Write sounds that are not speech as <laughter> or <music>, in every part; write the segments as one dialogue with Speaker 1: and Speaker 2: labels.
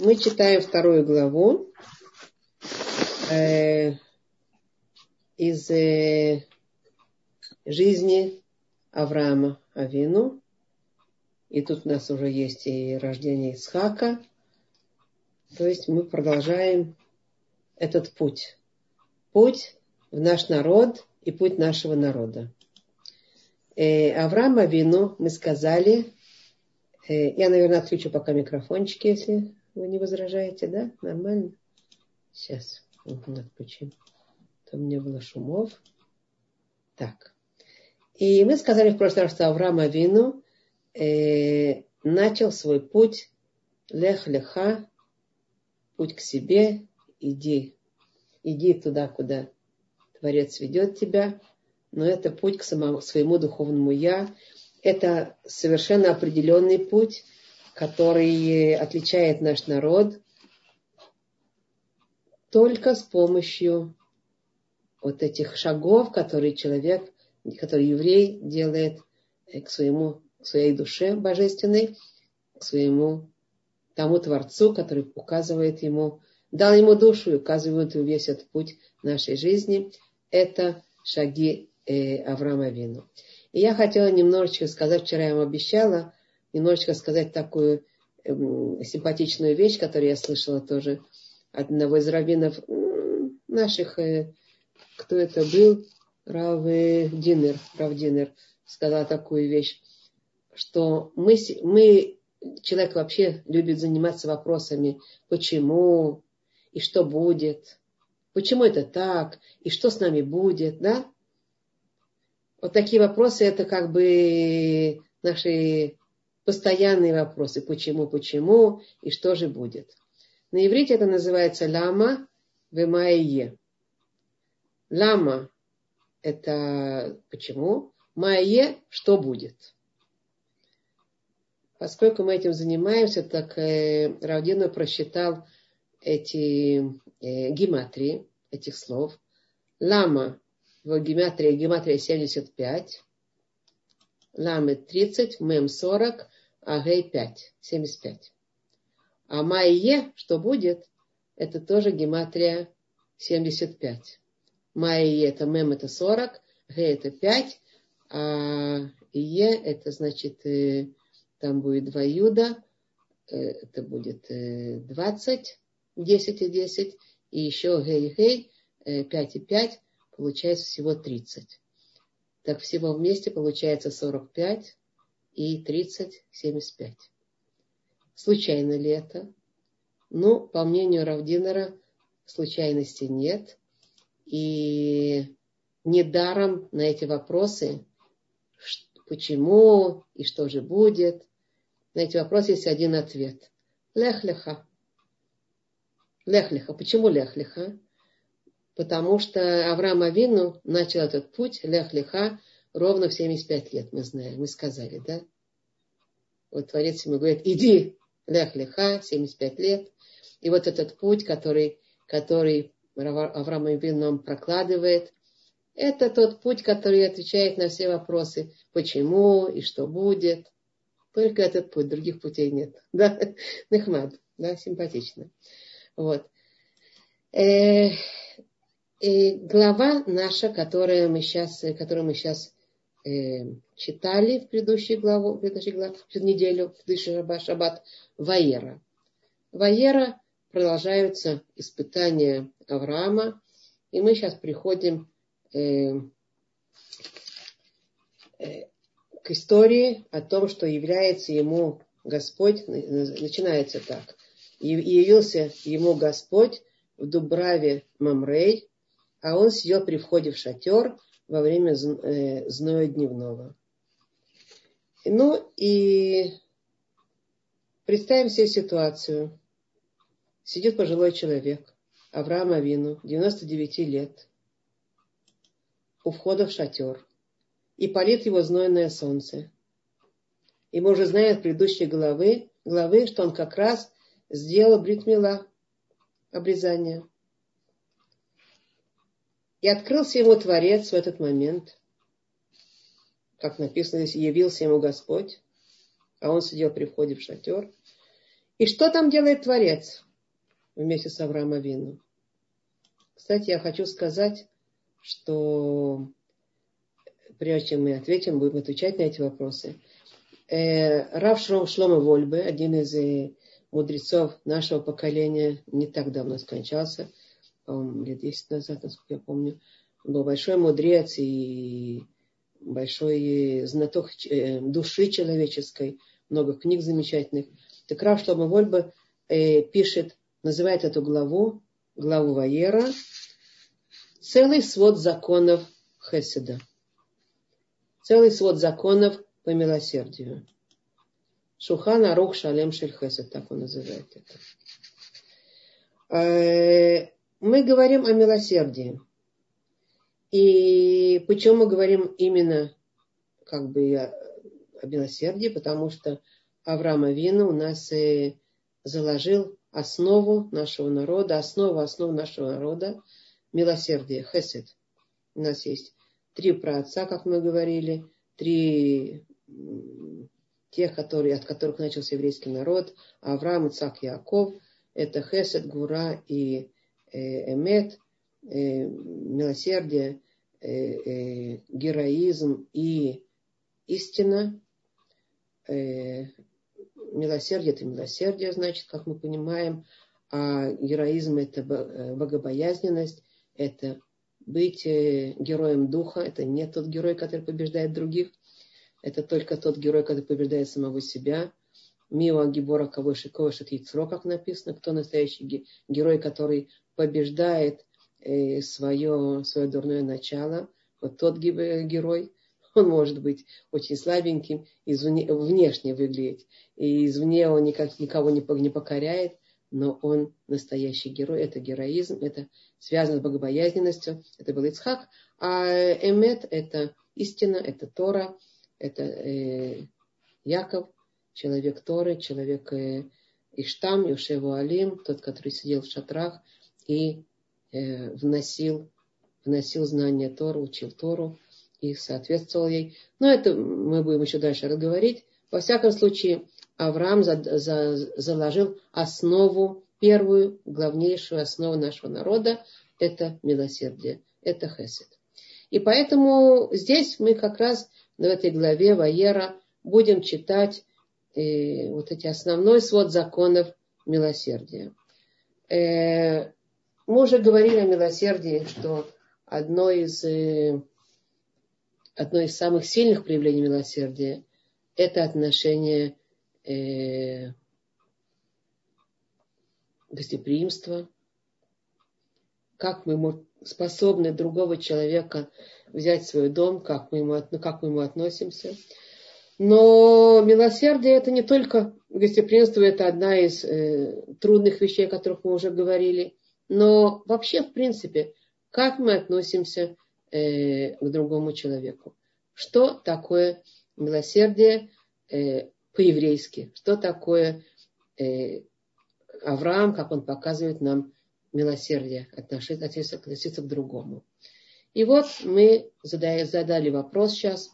Speaker 1: Мы читаем вторую главу э, из э, жизни Авраама Авину. И тут у нас уже есть и рождение Исхака. То есть мы продолжаем этот путь. Путь в наш народ и путь нашего народа. Э, Авраама Вину мы сказали, э, я, наверное, отключу пока микрофончики, если вы не возражаете, да? Нормально? Сейчас отключим. Там не было шумов. Так. И мы сказали в прошлый раз, что Авраам Авину э, начал свой путь лех-леха, путь к себе, иди, иди туда, куда Творец ведет тебя, но это путь к самому, своему духовному я. Это совершенно определенный путь, который отличает наш народ только с помощью вот этих шагов, которые человек, который еврей делает к своему, к своей душе божественной, к своему тому Творцу, который указывает ему, дал ему душу и указывает ему весь этот путь нашей жизни. Это шаги э, Авраама Вину. И я хотела немножечко сказать, вчера я вам обещала, немножечко сказать такую э, симпатичную вещь, которую я слышала тоже одного из раввинов наших, э, кто это был, Рав Динер, Рав Динер сказал такую вещь, что мы, мы, человек вообще любит заниматься вопросами, почему и что будет, почему это так, и что с нами будет, да? Вот такие вопросы, это как бы наши постоянные вопросы. Почему, почему и что же будет. На иврите это называется лама вемайе. Лама – это почему, майе – что будет. Поскольку мы этим занимаемся, так э, Равдина просчитал эти э, гематрии этих слов. Лама в гематрии, гематрия 75, ламы 30, мем 40, а гей 5, 75. А майе, что будет, это тоже гематрия 75. Майе это мем это 40, гей это 5, а е это значит э, там будет 2 юда, э, это будет 20, 10 и 10, и еще гей гей 5 и 5, получается всего 30. Так всего вместе получается 45 и 30, 75. Случайно ли это? Ну, по мнению Равдинера, случайности нет. И недаром на эти вопросы, почему и что же будет, на эти вопросы есть один ответ. Лехлиха. Лехлиха. Почему лехлиха? потому что Авраам Авину начал этот путь, лях лиха, ровно в 75 лет, мы знаем, мы сказали, да? Вот Творец ему говорит, иди, лях лиха, 75 лет. И вот этот путь, который, который Авраам Авину нам прокладывает, это тот путь, который отвечает на все вопросы, почему и что будет. Только этот путь, других путей нет. <laughs> Да, Нехмад, да, симпатично. Вот. Э, и глава наша, которую мы сейчас, которую мы сейчас э, читали в предыдущей главу, в предыдущей главе, в неделю, в предыдущий шаббат, шаббат, Ваера. Ваера продолжаются испытания Авраама, и мы сейчас приходим э, э, к истории о том, что является ему Господь, начинается так. И явился ему Господь в Дубраве Мамрей, а он сидел при входе в шатер во время э, зноя дневного. Ну и представим себе ситуацию. Сидит пожилой человек, Авраам Авину, 99 лет, у входа в шатер, и палит его знойное солнце. И мы уже знаем от предыдущей главы, главы, что он как раз сделал бритмила, обрезание – и открылся ему Творец в этот момент. Как написано здесь, явился ему Господь, а он сидел при входе в шатер. И что там делает Творец вместе с Авраамом Вину? Кстати, я хочу сказать, что прежде чем мы ответим, будем отвечать на эти вопросы. Э, Рав Шлом Шлома Вольбе, один из э, мудрецов нашего поколения, не так давно скончался, лет 10 назад, насколько я помню. Он был большой мудрец и большой знаток э, души человеческой, много книг замечательных. Так Рав Шлома Вольбе пишет, называет эту главу, главу Ваера, целый свод законов Хеседа целый свод законов по милосердию. Шухан Арух Шалем Шельхесед, так он называет это. Мы говорим о милосердии. И почему мы говорим именно как бы о, милосердии? Потому что Авраам Авина у нас и заложил основу нашего народа, основу основу нашего народа милосердие, хесед. У нас есть три праотца, как мы говорили, три тех, которые, от которых начался еврейский народ, Авраам, Ицак, Яков, это Хесед, Гура и Эмет, э, милосердие, э, э, героизм и истина. Э, милосердие это милосердие, значит, как мы понимаем, а героизм это э, богобоязненность, это быть э, героем духа. Это не тот герой, который побеждает других. Это только тот герой, который побеждает самого себя. Мио Гибора Кавоши Ковашит Яцро, как написано. Кто настоящий герой, который побеждает э, свое, свое дурное начало. Вот тот герой, он может быть очень слабеньким, извне, внешне выглядеть. И извне он никак, никого не, не покоряет но он настоящий герой, это героизм, это связано с богобоязненностью, это был Ицхак, а Эмет это истина, это Тора, это э, Яков, человек Торы, человек э, Иштам, Юшеву Алим, тот, который сидел в шатрах и э, вносил, вносил знания Тору, учил Тору и соответствовал ей. Но это мы будем еще дальше разговорить. Во всяком случае, Авраам за, за, заложил основу, первую, главнейшую основу нашего народа, это милосердие, это хесед. И поэтому здесь мы как раз в этой главе Ваера будем читать э, вот эти основной свод законов милосердия. Э, мы уже говорили о милосердии, что одно из, э, одно из самых сильных проявлений милосердия – это отношение э, гостеприимство, как мы способны другого человека взять в свой дом, как мы ему, как мы ему относимся. Но милосердие это не только гостеприимство, это одна из э, трудных вещей, о которых мы уже говорили. Но вообще, в принципе, как мы относимся э, к другому человеку. Что такое милосердие? Э, по-еврейски. Что такое э, Авраам, как он показывает нам милосердие, относиться, относиться к другому. И вот мы задали, задали вопрос сейчас,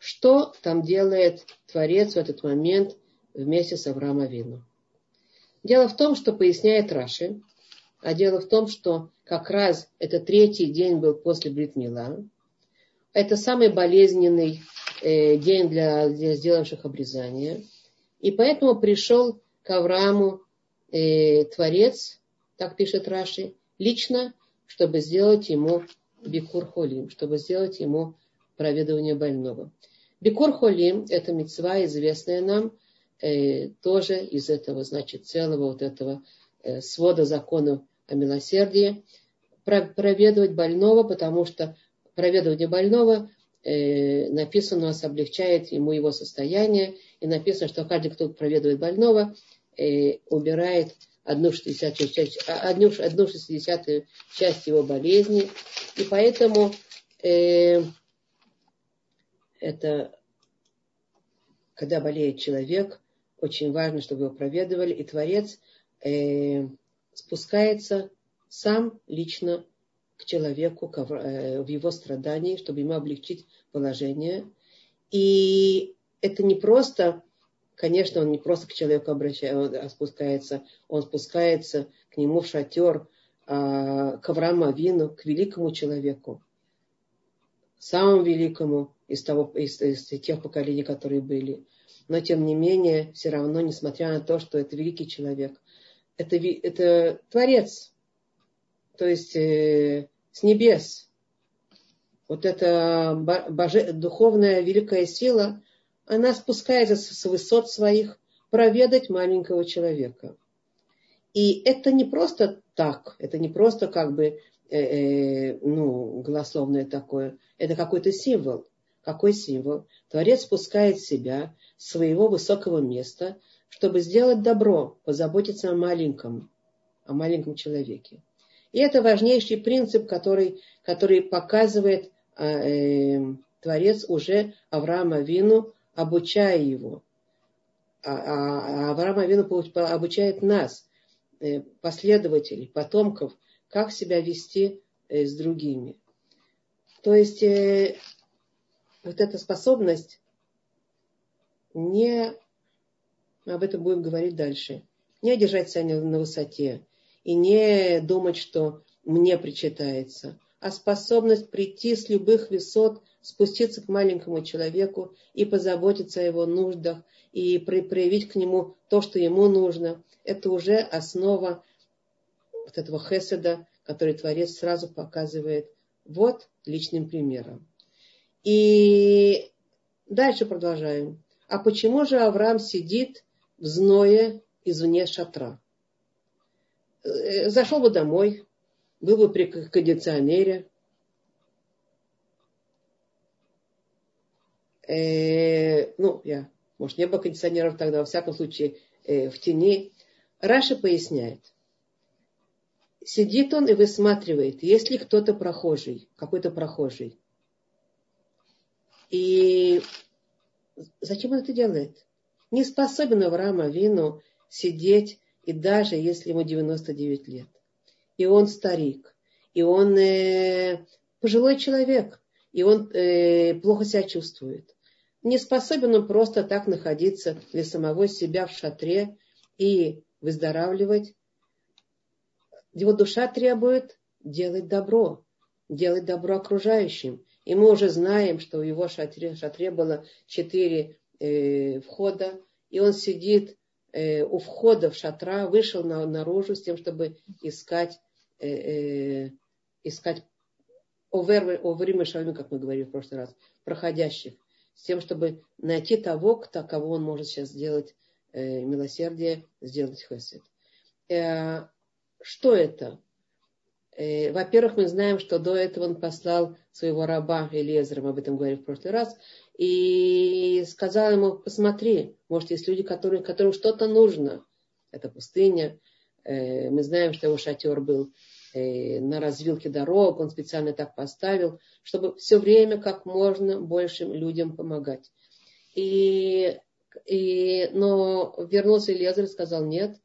Speaker 1: что там делает Творец в этот момент вместе с Авраамом Авину. Дело в том, что поясняет Раши, а дело в том, что как раз это третий день был после Бритмила. Это самый болезненный Э, день для, для сделавших обрезание. И поэтому пришел к Аврааму э, Творец, так пишет Раши, лично, чтобы сделать ему бикур холим, чтобы сделать ему проведывание больного. Бикур холим – это мецва, известная нам, э, тоже из этого, значит, целого вот этого э, свода законов о милосердии, проведывать больного, потому что проведывание больного э, написано, у нас облегчает ему его состояние, и написано, что каждый, кто проведывает больного, э, убирает одну шестидесятую часть, а, одну, одну часть его болезни. И поэтому э, это, когда болеет человек, очень важно, чтобы его проведывали, и Творец э, спускается сам лично к человеку э, в его страдании, чтобы ему облегчить положение. И это не просто Конечно, он не просто к человеку обращается, он спускается, он спускается к нему в шатер, а, к Аврааму Вину, к великому человеку, самому великому из, того, из, из тех поколений, которые были. Но тем не менее, все равно, несмотря на то, что это великий человек, это, это Творец, то есть э, с небес. Вот эта боже, духовная великая сила, она спускается с высот своих проведать маленького человека. И это не просто так, это не просто как бы э, э, ну, голословное такое, это какой-то символ. Какой символ? Творец спускает себя с своего высокого места, чтобы сделать добро, позаботиться о маленьком, о маленьком человеке. И это важнейший принцип, который, который показывает э, э, Творец уже Авраама Вину, обучая его. А, а, а Авраам обучает нас, э, последователей, потомков, как себя вести э, с другими. То есть э, вот эта способность не, об этом будем говорить дальше, не держать себя на высоте и не думать, что мне причитается, а способность прийти с любых высот, спуститься к маленькому человеку и позаботиться о его нуждах, и проявить к нему то, что ему нужно. Это уже основа вот этого хеседа, который Творец сразу показывает вот личным примером. И дальше продолжаем. А почему же Авраам сидит в зное извне шатра? Э, зашел бы домой, был бы при кондиционере, э, ну, я, может, не было кондиционеров тогда, во всяком случае, э, в тени. Раша поясняет. Сидит он и высматривает, ли кто-то прохожий, какой-то прохожий. И зачем он это делает? Не способен Авраам Авину сидеть, и даже если ему 99 лет. И он старик, и он э, пожилой человек, и он э, плохо себя чувствует. Не способен он просто так находиться для самого себя в шатре и выздоравливать. Его душа требует делать добро, делать добро окружающим. И мы уже знаем, что у его шатре, шатре было четыре э, входа, и он сидит э, у входа в шатра, вышел на, наружу с тем, чтобы искать, э, э, искать овер шальну, как мы говорили в прошлый раз, проходящих, с тем, чтобы найти того, кто, кого он может сейчас сделать э, милосердие, сделать хесед. Э, что это? Э, во-первых, мы знаем, что до этого он послал своего раба Элезера, мы об этом говорили в прошлый раз, и сказал ему, посмотри, может, есть люди, которые, которым что-то нужно. Это пустыня. Э, мы знаем, что его шатер был э, на развилке дорог, он специально так поставил, чтобы все время как можно большим людям помогать. И, и, но вернулся Элезер и сказал нет.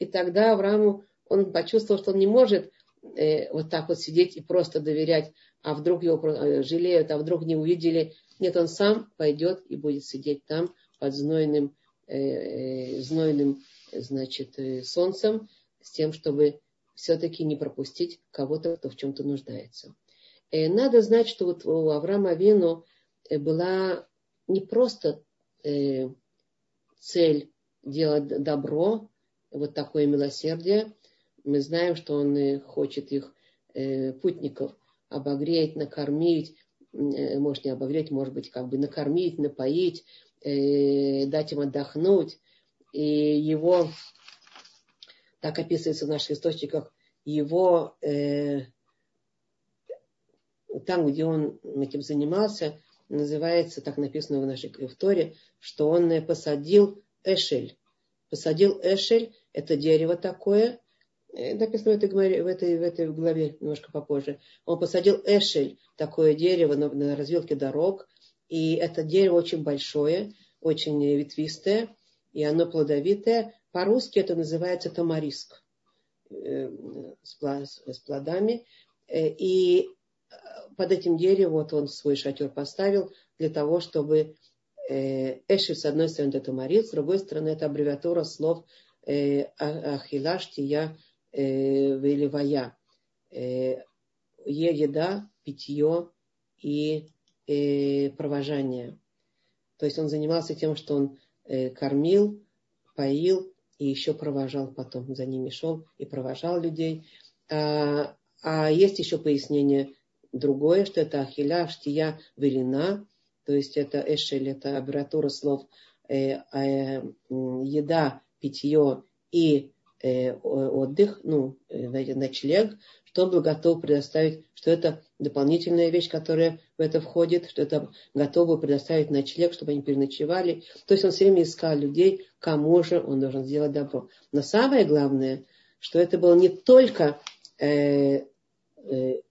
Speaker 1: И тогда Аврааму он почувствовал, что он не может э, вот так вот сидеть и просто доверять, а вдруг его э, жалеют, а вдруг не увидели. Нет, он сам пойдет и будет сидеть там под знойным, э, э знойным значит, э, солнцем, с тем, чтобы все-таки не пропустить кого-то, кто в чем-то нуждается. Надо знать, что вот у Авраама Вину была не просто цель делать добро, вот такое милосердие, мы знаем, что он э, хочет их э, путников обогреть, накормить, э, может не обогреть, может быть, как бы накормить, напоить, дать им отдохнуть. И его, так описывается в наших источниках, его там, где он этим занимался, называется, так написано в нашей Торе, что он посадил эшель. Посадил эшель, это дерево такое, Э, написано в этой, в, этой, в этой главе немножко попозже. Он посадил эшель, такое дерево на, на развилке дорог. И это дерево очень большое, очень ветвистое, и оно плодовитое. По-русски это называется тамариск э, с плодами. Э, и под этим деревом вот он свой шатер поставил для того, чтобы э, Эши, с одной стороны, это Марит, с другой стороны, это аббревиатура слов э, Ахилаш, Тия, э, Веливая. Э, еда, питье и э, провожание. То есть он занимался тем, что он э, кормил, поил и еще провожал потом. За ними шел и провожал людей. А, а есть еще пояснение другое, что это ахиля, штия, велина. То есть это эшель, это аббревиатура слов э, э, еда, питье и э, отдых, ну, э, ночлег, что он был готов предоставить, что это дополнительная вещь, которая в это входит, что это готов был предоставить ночлег, чтобы они переночевали. То есть он все время искал людей, кому же он должен сделать добро. Но самое главное, что это был не только э, э,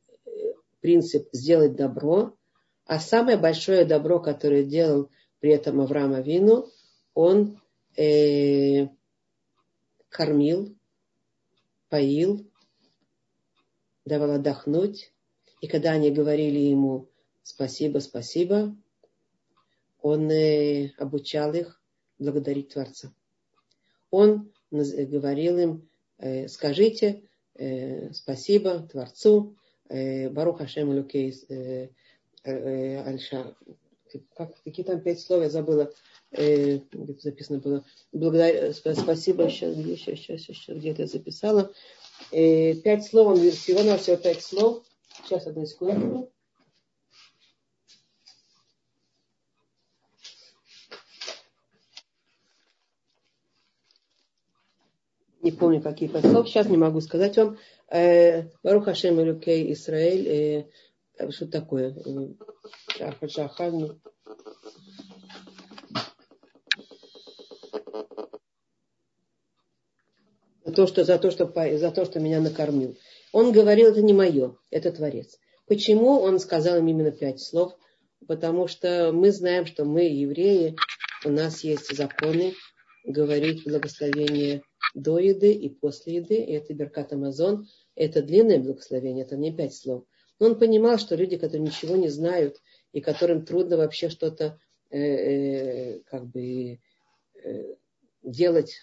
Speaker 1: принцип сделать добро, а самое большое добро, которое делал при этом Авраам Авину, он э, кормил, поил, давал отдохнуть. И когда они говорили ему спасибо, спасибо, он э, обучал их благодарить Творца. Он говорил им, э, скажите э, спасибо Творцу, Барух Хашем Люкей Альша. Как, какие там пять слов я забыла. Где-то записано было. Благодарю, спасибо, сейчас, где, сейчас, сейчас, сейчас, где-то я записала. Э, пять слов, он всего на всего пять слов. Сейчас, одну секунду. Не помню, какие пять слов. Сейчас не могу сказать вам. Э, Барух Хашем Илюкей Исраэль. Э, что такое? Шахаджахани. То, что, за, то, что, за то, что меня накормил. Он говорил, это не мое, это Творец. Почему он сказал им именно пять слов? Потому что мы знаем, что мы, евреи, у нас есть законы говорить благословение до еды и после еды. И это Беркат Амазон. Это длинное благословение, это не пять слов. Но он понимал, что люди, которые ничего не знают и которым трудно вообще что-то э, э, как бы э, делать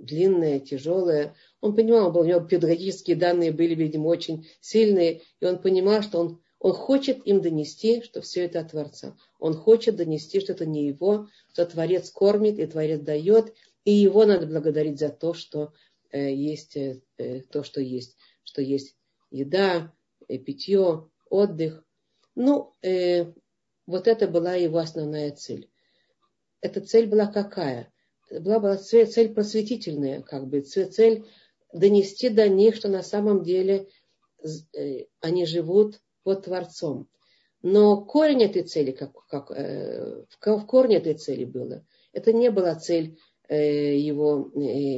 Speaker 1: длинное, тяжелое. Он понимал, у него педагогические данные были, видимо, очень сильные, и он понимал, что он, он хочет им донести, что все это от Творца. Он хочет донести, что это не его, что Творец кормит и Творец дает, и его надо благодарить за то, что э, есть э, э то, что есть, что есть еда, э, питье, отдых. Ну, э, вот это была его основная цель. Эта цель была какая? Была, была цель, цель просветительная, как бы цель донести до них, что на самом деле э, они живут под Творцом. Но корень этой цели, как, как, э, в корне этой цели было, это не была цель э, его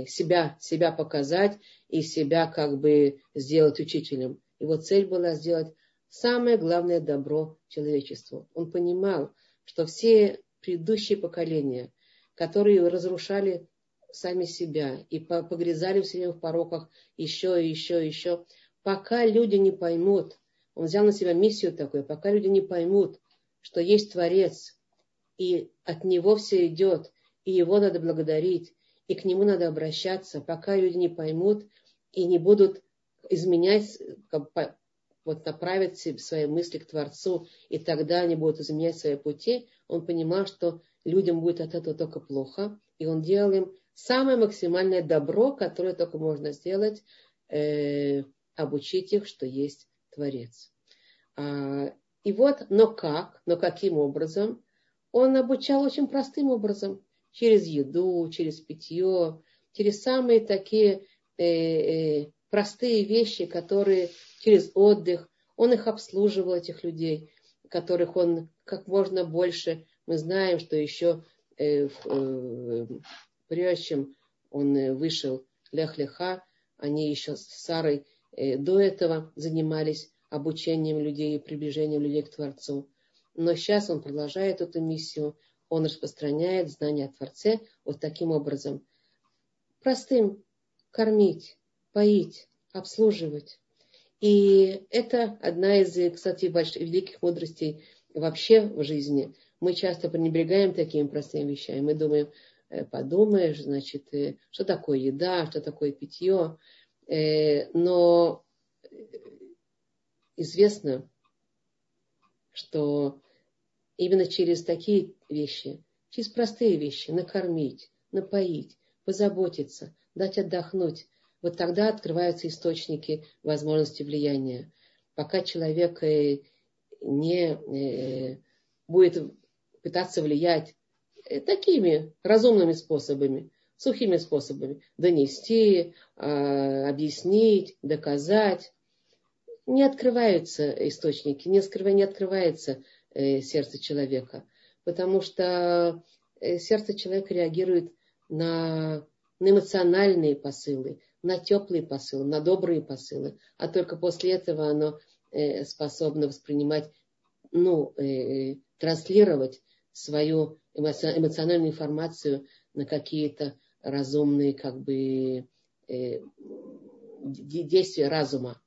Speaker 1: себя, себя показать и себя как бы сделать учителем. Его цель была сделать самое главное добро человечеству. Он понимал, что все предыдущие поколения – которые разрушали сами себя и погрязали все время в пороках еще и еще и еще. Пока люди не поймут, он взял на себя миссию такую, пока люди не поймут, что есть Творец, и от Него все идет, и Его надо благодарить, и к Нему надо обращаться, пока люди не поймут и не будут изменять, вот направить свои мысли к Творцу, и тогда они будут изменять свои пути, он понимал, что людям будет от этого только плохо, и он делал им самое максимальное добро, которое только можно сделать, э, обучить их, что есть Творец. А, и вот, но как, но каким образом? Он обучал очень простым образом, через еду, через питье, через самые такие э, э, простые вещи, которые через отдых, он их обслуживал, этих людей, которых он как можно больше мы знаем, что еще э, э, прежде чем он э, вышел Лех-Леха, они еще с Сарой э, до этого занимались обучением людей и приближением людей к Творцу. Но сейчас он продолжает эту миссию, он распространяет знания о Творце вот таким образом. Простым кормить, поить, обслуживать. И это одна из, кстати, больших, великих мудростей вообще в жизни мы часто пренебрегаем такими простыми вещами. Мы думаем, э, подумаешь, значит, э, что такое еда, что такое питье. Э, но известно, что именно через такие вещи, через простые вещи, накормить, напоить, позаботиться, дать отдохнуть, вот тогда открываются источники возможности влияния. Пока человек не будет пытаться влиять э, такими разумными способами, сухими способами. Донести, а, объяснить, доказать. Не открываются источники, не, открывается, не открывается э, сердце человека. Потому что э, сердце человека реагирует на, на эмоциональные посылы, на теплые посылы, на добрые посылы. А только после этого оно способно воспринимать, ну, транслировать свою эмоциональную информацию на какие-то разумные как бы э, действия разума.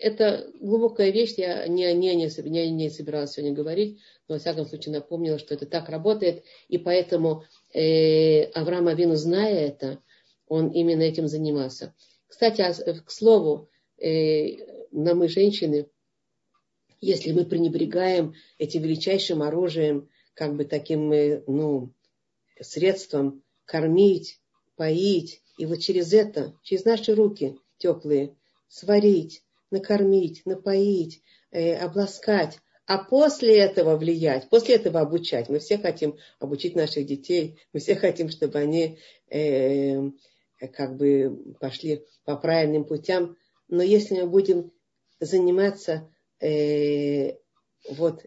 Speaker 1: Это глубокая вещь, я не, не, не, не, не собиралась сегодня говорить, но во всяком случае напомнила, что это так работает, и поэтому э, Авраам Авину, зная это, он именно этим занимался. Кстати, а, к слову, э, на мы, женщины, если мы пренебрегаем этим величайшим оружием, как бы таким, э, ну, средством кормить, поить, и вот через это, через наши руки теплые, сварить, накормить, напоить, э, обласкать, а после этого влиять, после этого обучать. Мы все хотим обучить наших детей, мы все хотим, чтобы они э, как бы пошли по правильным путям. Но если мы будем заниматься э, вот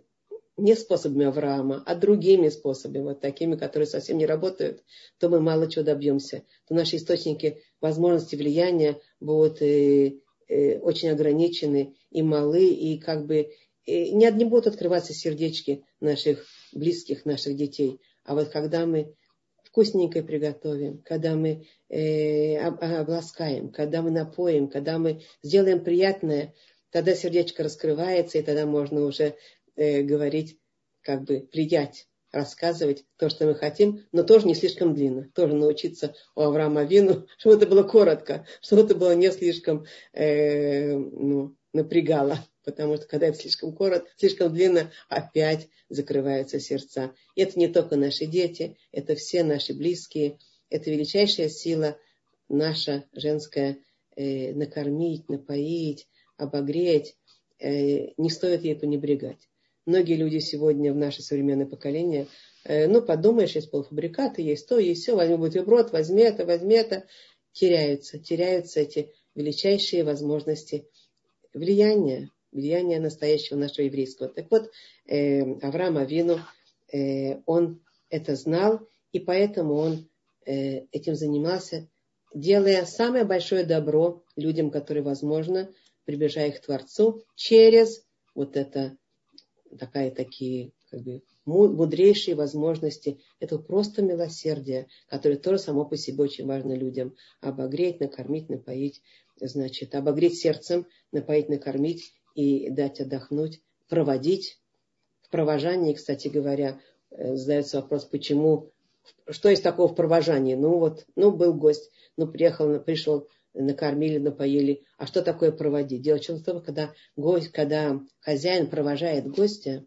Speaker 1: не способами Авраама, а другими способами, вот такими, которые совсем не работают, то мы мало чего добьемся. То наши источники возможности влияния будут э, э, очень ограничены и малы, и как бы э, не, не будут открываться сердечки наших близких, наших детей. А вот когда мы вкусненькое приготовим, когда мы э, обласкаем, когда мы напоим, когда мы сделаем приятное, тогда сердечко раскрывается, и тогда можно уже э, говорить, как бы влиять, рассказывать то, что мы хотим, но тоже не слишком длинно. Тоже научиться у Авраама Вину, <laughs> чтобы это было коротко, чтобы это было не слишком э, ну, напрягало. Потому что когда это слишком коротко, слишком длинно, опять закрываются сердца. И это не только наши дети, это все наши близкие. Это величайшая сила наша женская э, накормить, напоить, обогреть, э, не стоит ей пренебрегать. Многие люди сегодня в наше современное поколение, э, ну, подумаешь, есть полуфабрикаты, есть то, есть все, возьми бутерброд, возьми это, возьми это, теряются, теряются эти величайшие возможности влияния, влияния настоящего нашего еврейского. Так вот, э, Авраам Авину, он это знал, и поэтому он этим занимался, делая самое большое добро людям, которые возможно, приближая их к Творцу через вот это, такая, такие как бы, мудрейшие возможности. Это просто милосердие, которое тоже само по себе очень важно людям. Обогреть, накормить, напоить. Значит, обогреть сердцем, напоить, накормить и дать отдохнуть, проводить. В провожании, кстати говоря, э, задается вопрос, почему, что есть такого в провожании? Ну вот, ну был гость, ну приехал, пришел накормили, напоили. А что такое проводить? Дело в том, когда, гость, когда хозяин провожает гостя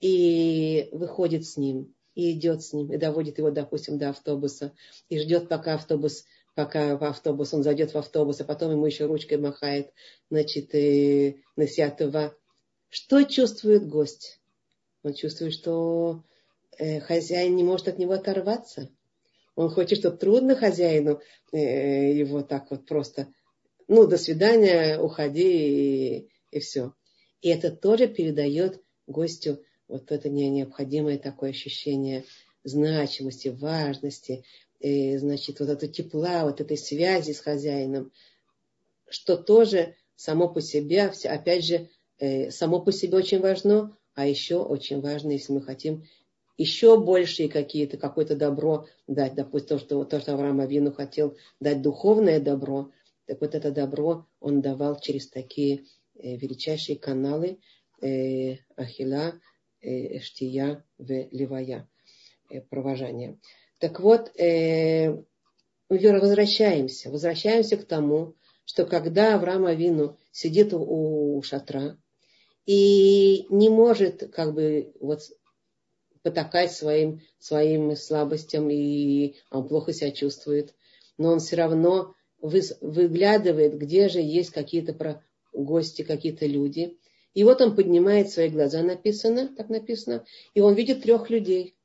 Speaker 1: и выходит с ним, и идет с ним, и доводит его, допустим, до автобуса, и ждет, пока автобус, пока в автобус, он зайдет в автобус, а потом ему еще ручкой махает, значит, и на Сиатова. Что чувствует гость? Он чувствует, что э, хозяин не может от него оторваться. Он хочет, чтобы трудно хозяину э, его так вот просто, ну, до свидания, уходи и, и все. И это тоже передает гостю вот это необходимое такое ощущение значимости, важности, и, э, значит, вот это тепла, вот этой связи с хозяином, что тоже само по себе, опять же, э, само по себе очень важно, а еще очень важно, если мы хотим еще большие какие-то, какое-то добро дать. Допустим, то, что, то, что Авраам Авину хотел дать духовное добро, так вот это добро он давал через такие э, величайшие каналы э, Ахила, э, штия в левая, э, провожание. Так вот, э, возвращаемся, возвращаемся к тому, что когда Авраам Авину сидит у, у шатра и не может как бы вот потакать своим, своим слабостям, и он плохо себя чувствует, но он все равно вы, выглядывает, где же есть какие-то гости, какие-то люди. И вот он поднимает свои глаза, написано, так написано, и он видит трех людей.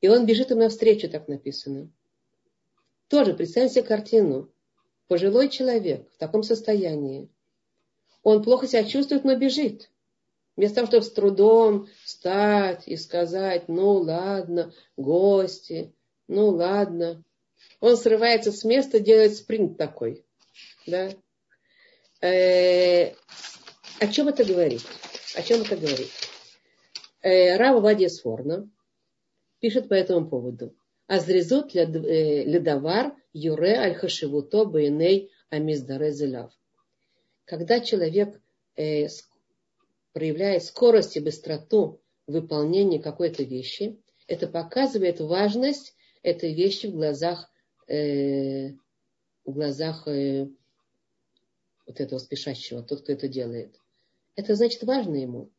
Speaker 1: И он бежит им навстречу, так написано. Тоже представьте картину. Пожилой человек в таком состоянии. Он плохо себя чувствует, но бежит. Вместо того, чтобы с трудом встать и сказать, ну ладно, гости, ну ладно. Он срывается с места, делает спринт такой. Да? Э, о чем это говорит? О чем это говорит? Э, Рава Вадия Сфорна пишет по этому поводу. Азрезут э, ледовар юре аль хашивуто бейней амиздаре зелав. Когда человек э, проявляет скорость и быстроту выполнения какой-то вещи, это показывает важность этой вещи в глазах, э, в глазах э, вот этого спешащего, тот, кто это делает это значит важно ему.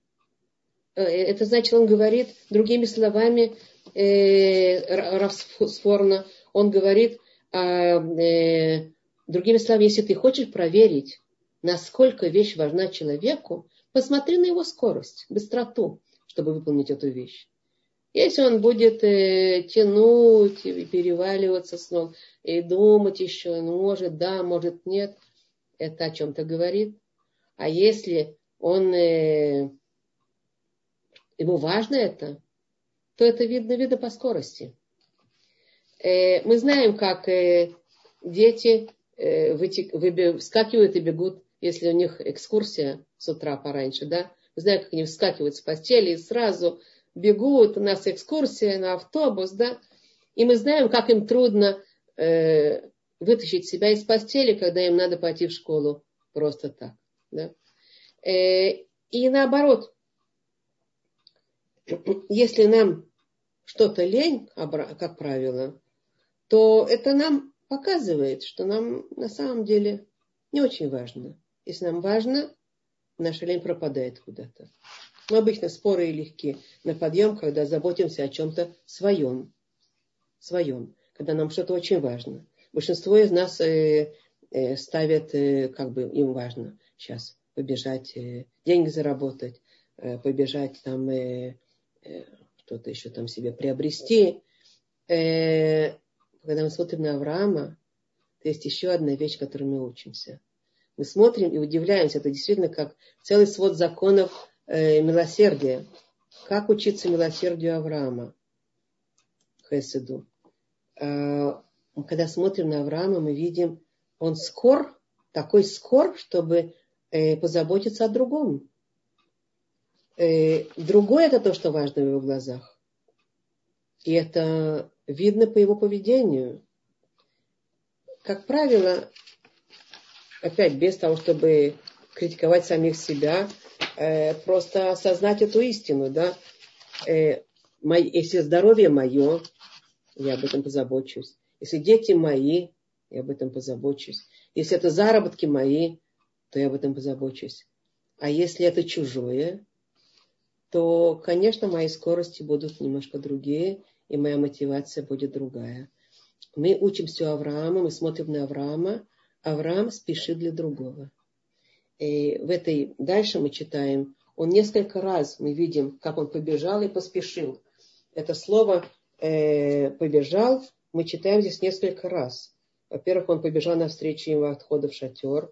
Speaker 1: Э, это значит, он говорит, другими словами, э, Равсфорна, он говорит, э, другими словами, если ты хочешь проверить, насколько вещь важна человеку, посмотри на его скорость, быстроту, чтобы выполнить эту вещь. Если он будет э, тянуть и переваливаться с ног, и думать еще, ну, может, да, может, нет, это о чем-то говорит. А если он, э, ему важно это, то это видно, видно по скорости. Э, мы знаем, как э, дети э, вытек, выби, вскакивают и бегут, если у них экскурсия с утра пораньше, да. Знаем, как они вскакивают с постели и сразу бегут, у нас экскурсия на автобус, да. И мы знаем, как им трудно э, вытащить себя из постели, когда им надо пойти в школу просто так. Да? Э, и наоборот, если нам что-то лень, как правило, то это нам показывает, что нам на самом деле не очень важно. Если нам важно, наша лень пропадает куда-то. Мы обычно споры и легки на подъем, когда заботимся о чем-то своем. Своем. Когда нам что-то очень важно. Большинство из нас э, э, ставят, э, как бы им важно сейчас побежать э, деньги заработать, э, побежать там э, что-то еще там себе приобрести. Когда мы смотрим на Авраама, то есть еще одна вещь, которой мы учимся. Мы смотрим и удивляемся. Это действительно как целый свод законов милосердия. Как учиться милосердию Авраама? Хеседу. Когда смотрим на Авраама, мы видим, он скор, такой скор, чтобы э, позаботиться о другом. Э, другое это то, что важно в его глазах. И это видно по его поведению. Как правило, опять без того, чтобы критиковать самих себя, э, просто осознать эту истину, да. Э, мой, если здоровье мое, я об этом позабочусь. Если дети мои, я об этом позабочусь. Если это заработки мои, то я об этом позабочусь. А если это чужое, то, конечно, мои скорости будут немножко другие, и моя мотивация будет другая. Мы учимся у Авраама, мы смотрим на Авраама. Авраам спешит для другого. И в этой дальше мы читаем, он несколько раз мы видим, как он побежал и поспешил. Это слово э, побежал мы читаем здесь несколько раз. Во-первых, он побежал навстречу ему отхода в шатер.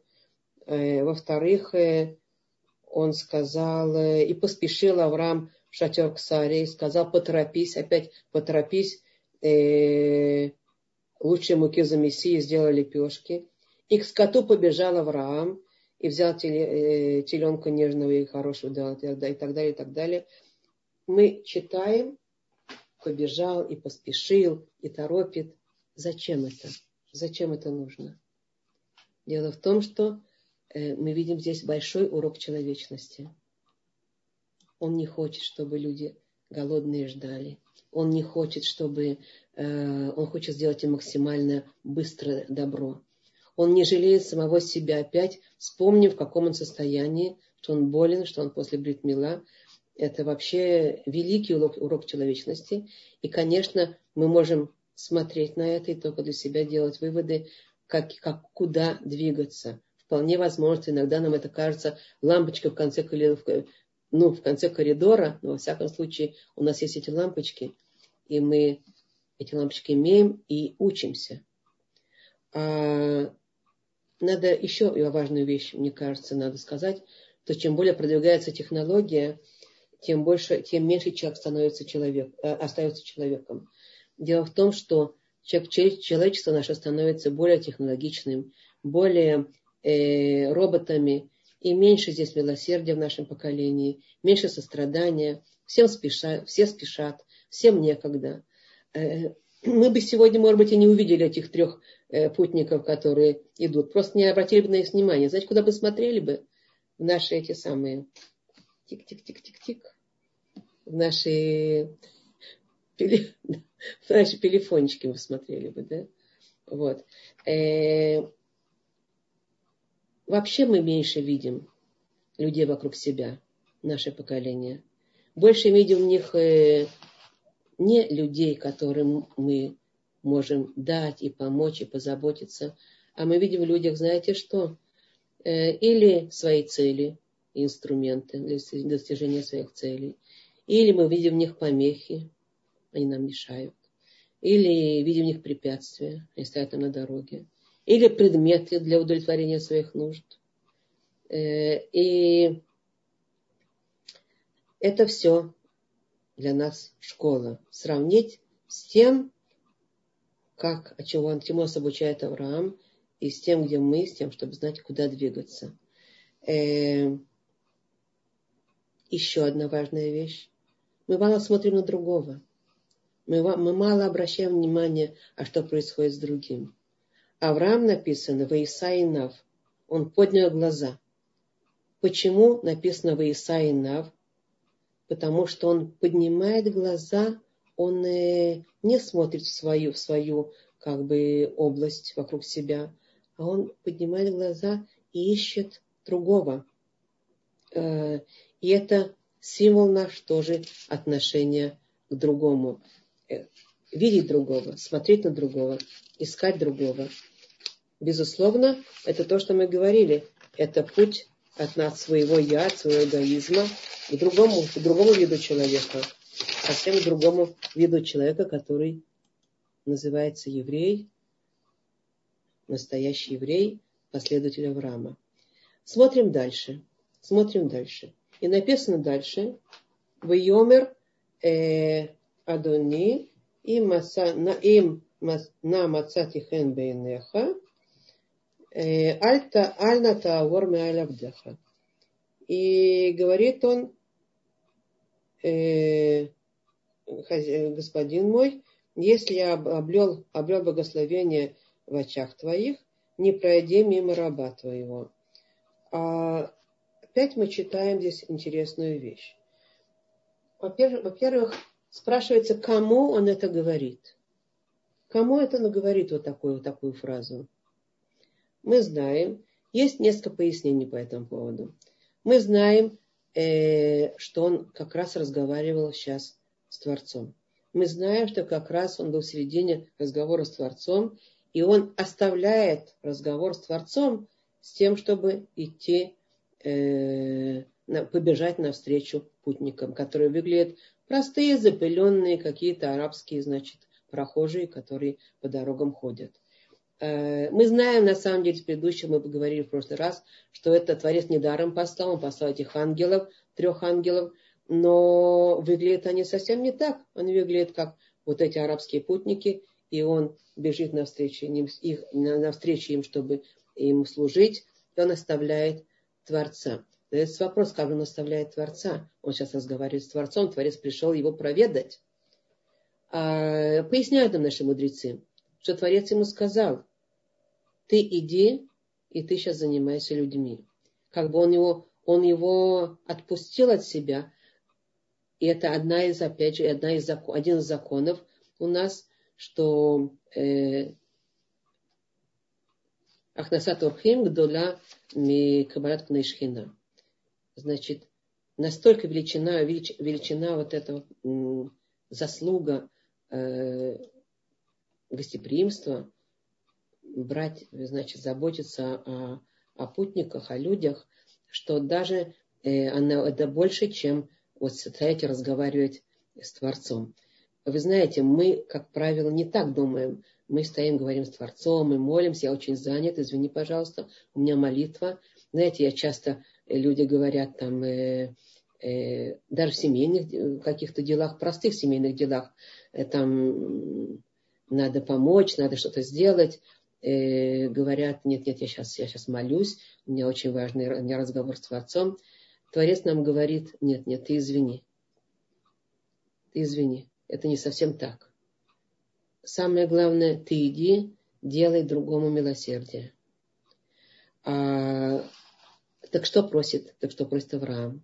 Speaker 1: Э, во-вторых, э, он сказал, э, и поспешил Авраам в шатер к Саре, и сказал, поторопись, опять поторопись, лучшие муки замеси и сделал лепешки. И к скоту побежал Авраам, и взял теленка нежного и хорошего, да, и так далее, и так далее. Мы читаем, побежал и поспешил, и торопит. Зачем это? Зачем это нужно? Дело в том, что Э, мы видим здесь большой урок человечности. Он не хочет, чтобы люди голодные ждали. Он не хочет, чтобы... Э, он хочет сделать им максимально быстрое добро. Он не жалеет самого себя опять, вспомнив, в каком он состоянии, что он болен, что он после бритмила. Это вообще великий урок, урок человечности. И, конечно, мы можем смотреть на это и только для себя делать выводы, как, как, куда двигаться. Вполне возможно, иногда нам это кажется лампочка в конце, ну, в конце коридора, но во всяком случае у нас есть эти лампочки, и мы эти лампочки имеем и учимся. А надо еще важную вещь, мне кажется, надо сказать, то чем более продвигается технология, тем больше, тем меньше человек становится человек, э, остается человеком. Дело в том, что человечество наше становится более технологичным, более э, роботами, и меньше здесь милосердия в нашем поколении, меньше сострадания, всем спешат, все спешат, всем некогда. Э, мы бы сегодня, может быть, и не увидели этих трех путников, которые идут, просто не обратили бы на их внимание. Знаете, куда бы смотрели бы? В наши эти самые тик-тик-тик-тик-тик, в наши, <laughs> в наши телефончики вы смотрели бы, да? Вот. Э, вообще мы меньше видим людей вокруг себя, наше поколение. Больше видим в них э, не людей, которым мы можем дать и помочь, и позаботиться, а мы видим в людях, знаете что, э, или свои цели, инструменты для достижения своих целей, или мы видим в них помехи, они нам мешают, или видим в них препятствия, они стоят на дороге, или предметы для удовлетворения своих нужд. Э, и это все для нас школа. Сравнить с тем, как, чего, чему нас обучает Авраам, и с тем, где мы, с тем, чтобы знать, куда двигаться. Э, еще одна важная вещь. Мы мало смотрим на другого. Мы, мы мало обращаем внимание, а что происходит с другим. Авраам написано в Исаинав. Он поднял глаза. Почему написано в Исаинав? потому что он поднимает глаза, он э, не смотрит в свою, в свою как бы область вокруг себя, а он поднимает глаза и ищет другого. Э, и это символ наш тоже отношения к другому. Э, видеть другого, смотреть на другого, искать другого. Безусловно, это то, что мы говорили. Это путь от нас своего я, от своего эгоизма к другому, к другому виду человека, совсем другому виду человека, который называется еврей, настоящий еврей, последователь Авраама. Смотрим дальше. Смотрим дальше. И написано дальше. В Йомер э, Адони им им на мацати хен бейнеха Альта альна таавор меалявдеха. И говорит он, э, господин мой, если я облел, облел благословение в очах твоих, не пройди мимо раба твоего. А опять мы читаем здесь интересную вещь. Во-первых, спрашивается, кому он это говорит. Кому это он говорит вот такую, вот такую фразу? Мы знаем, есть несколько пояснений по этому поводу. Мы знаем, э, что он как раз разговаривал сейчас с Творцом. Мы знаем, что как раз он был в середине разговора с Творцом, и он оставляет разговор с Творцом с тем, чтобы идти, э, побежать навстречу путникам, которые выглядят простые, запыленные, какие-то арабские, значит, прохожие, которые по дорогам ходят. Э, мы знаем, на самом деле, с предыдущего мы поговорили в прошлый раз, что это Творец недаром послал, он послал этих ангелов, трех ангелов, но выглядят они совсем не так. Они выглядят как вот эти арабские путники, и он бежит навстречу им, их, навстречу им, чтобы им служить, и он оставляет Творца. Есть вопрос, как он оставляет Творца. Он сейчас разговаривает с Творцом, Творец пришел его проведать. А, поясняют нам наши мудрецы, что Творец ему сказал, ты иди, и ты сейчас занимайся людьми. Как бы он его, он его отпустил от себя, и это одна из, опять же, одна из, один из законов у нас, что э, Ахнасат Орхим Гдола Микабарат Пнейшхина. Значит, настолько величина, велич, величина вот этого заслуга э, гостеприимства, брать, значит, заботиться о, о путниках, о людях, что даже э, она, это больше, чем вот стоять и разговаривать с Творцом. Вы знаете, мы, как правило, не так думаем. Мы стоим, говорим с Творцом, мы молимся, я очень занят, извини, пожалуйста, у меня молитва. Знаете, я часто, э, люди говорят там, э, э, даже в семейных э, каких-то делах, простых семейных делах, э, там надо помочь, надо что-то сделать, э, говорят, нет, нет, я сейчас, я сейчас молюсь, у меня очень важный у меня разговор с Творцом. Творец нам говорит, нет, нет, ты извини. Ты извини. Это не совсем так. Самое главное, ты иди, делай другому милосердие. А, так что просит? Так что просит Авраам?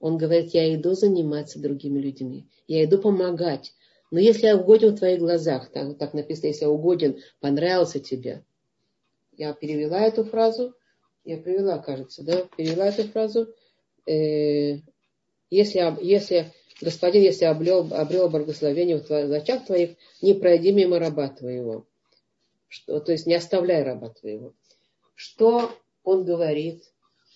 Speaker 1: Он говорит, я иду заниматься другими людьми. Я иду помогать. Но если я угоден в твоих глазах, так, так написано, если я угоден, понравился тебе. Я перевела эту фразу. Я привела, кажется, да? Перевела эту фразу. Э, если, если господин, если обрел, обрел благословение в очах твоих, не пройди мимо раба твоего. Что, то есть не оставляй раба твоего. Что он говорит?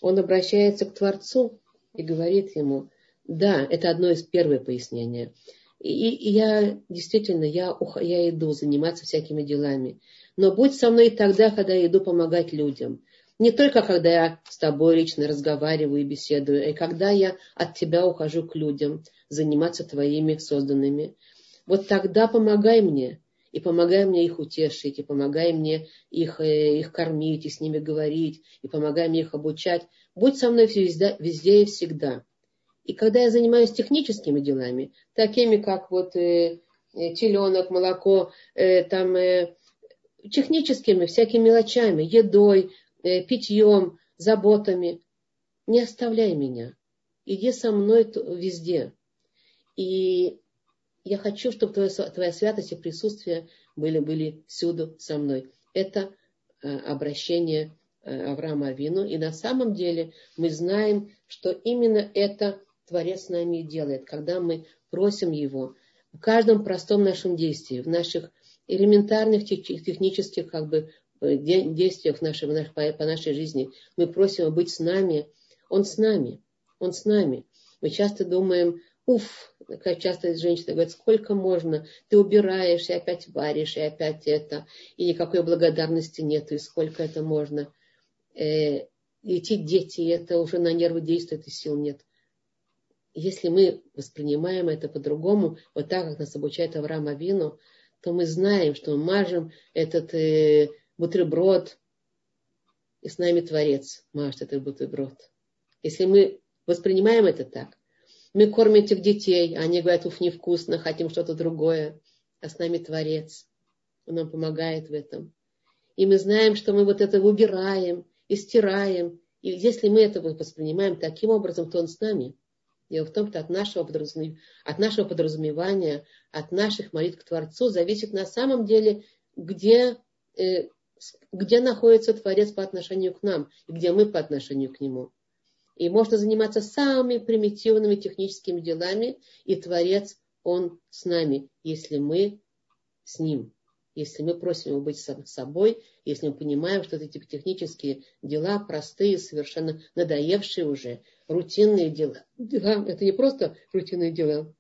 Speaker 1: Он обращается к Творцу и говорит ему, да, это одно из первых пояснений. И, и я действительно, я, я иду заниматься всякими делами. Но будь со мной тогда, когда я иду помогать людям. Не только когда я с тобой лично разговариваю и беседую, и когда я от тебя ухожу к людям, заниматься твоими созданными. Вот тогда помогай мне. И помогай мне их утешить, и помогай мне их, э, их кормить, и с ними говорить, и помогай мне их обучать. Будь со мной везде, везде и всегда. И когда я занимаюсь техническими делами, такими как вот э, э теленок, молоко, э, там э, техническими всякими мелочами, едой, питьем, заботами, не оставляй меня. Иди со мной везде. И я хочу, чтобы твоя, твоя святость и присутствие были, были всюду со мной. Это э, обращение э, Авраама Авину. И на самом деле мы знаем, что именно это Творец с нами делает, когда мы просим Его в каждом простом нашем действии, в наших элементарных технических как бы, э, действиях в нашей, по, нашей жизни, мы просим его быть с нами. Он с нами. Он с нами. Мы часто думаем, уф, как часто женщина говорит, сколько можно, ты убираешь, и опять варишь, и опять это, и никакой благодарности нет, и сколько это можно. Э, эти дети, это уже на нервы действует, и сил нет. Если мы воспринимаем это по-другому, вот так, как нас обучает Авраам Авину, то мы знаем, что мы мажем этот э, бутерброд, и с нами Творец мажет этот бутерброд. Если мы воспринимаем это так, мы кормим этих детей, а они говорят, уф, невкусно, хотим что-то другое. А с нами Творец. Он нам помогает в этом. И мы знаем, что мы вот это выбираем и стираем. И если мы это воспринимаем таким образом, то он с нами. Дело в том, что от нашего, подразумев... от нашего подразумевания, от наших молитв к Творцу зависит на самом деле, где, э, где находится Творец по отношению к нам, и где мы по отношению к Нему. И можно заниматься самыми примитивными техническими делами, и Творец, Он с нами, если мы с Ним. Если мы просим его быть с собой, если мы понимаем, что эти технические дела простые, совершенно надоевшие уже, рутинные дела. Дела это не просто рутинные дела.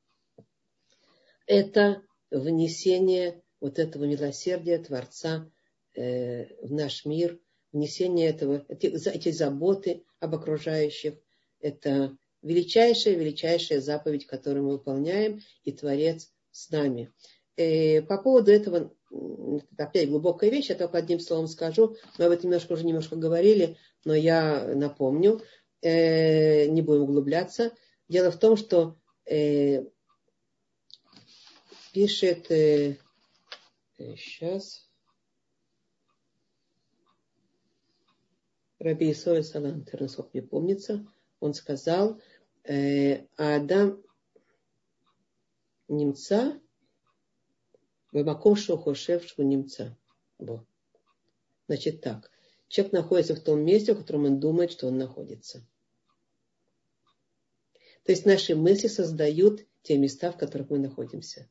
Speaker 1: Это внесение вот этого милосердия Творца в наш мир, внесение этого, эти, эти заботы об окружающих. Это величайшая, величайшая заповедь, которую мы выполняем, и Творец с нами. И э, по поводу этого, это опять глубокая вещь, я только одним словом скажу, мы об этом немножко уже немножко говорили, но я напомню, э, не будем углубляться. Дело в том, что э, пишет, э, сейчас, Раби Исоя Салантер, насколько мне помнится, он сказал, э, Адам, немца, Бамаком Шохошев немца. Во. Значит так. Человек находится в том месте, в котором он думает, что он находится. То есть наши мысли создают те места, в которых мы находимся.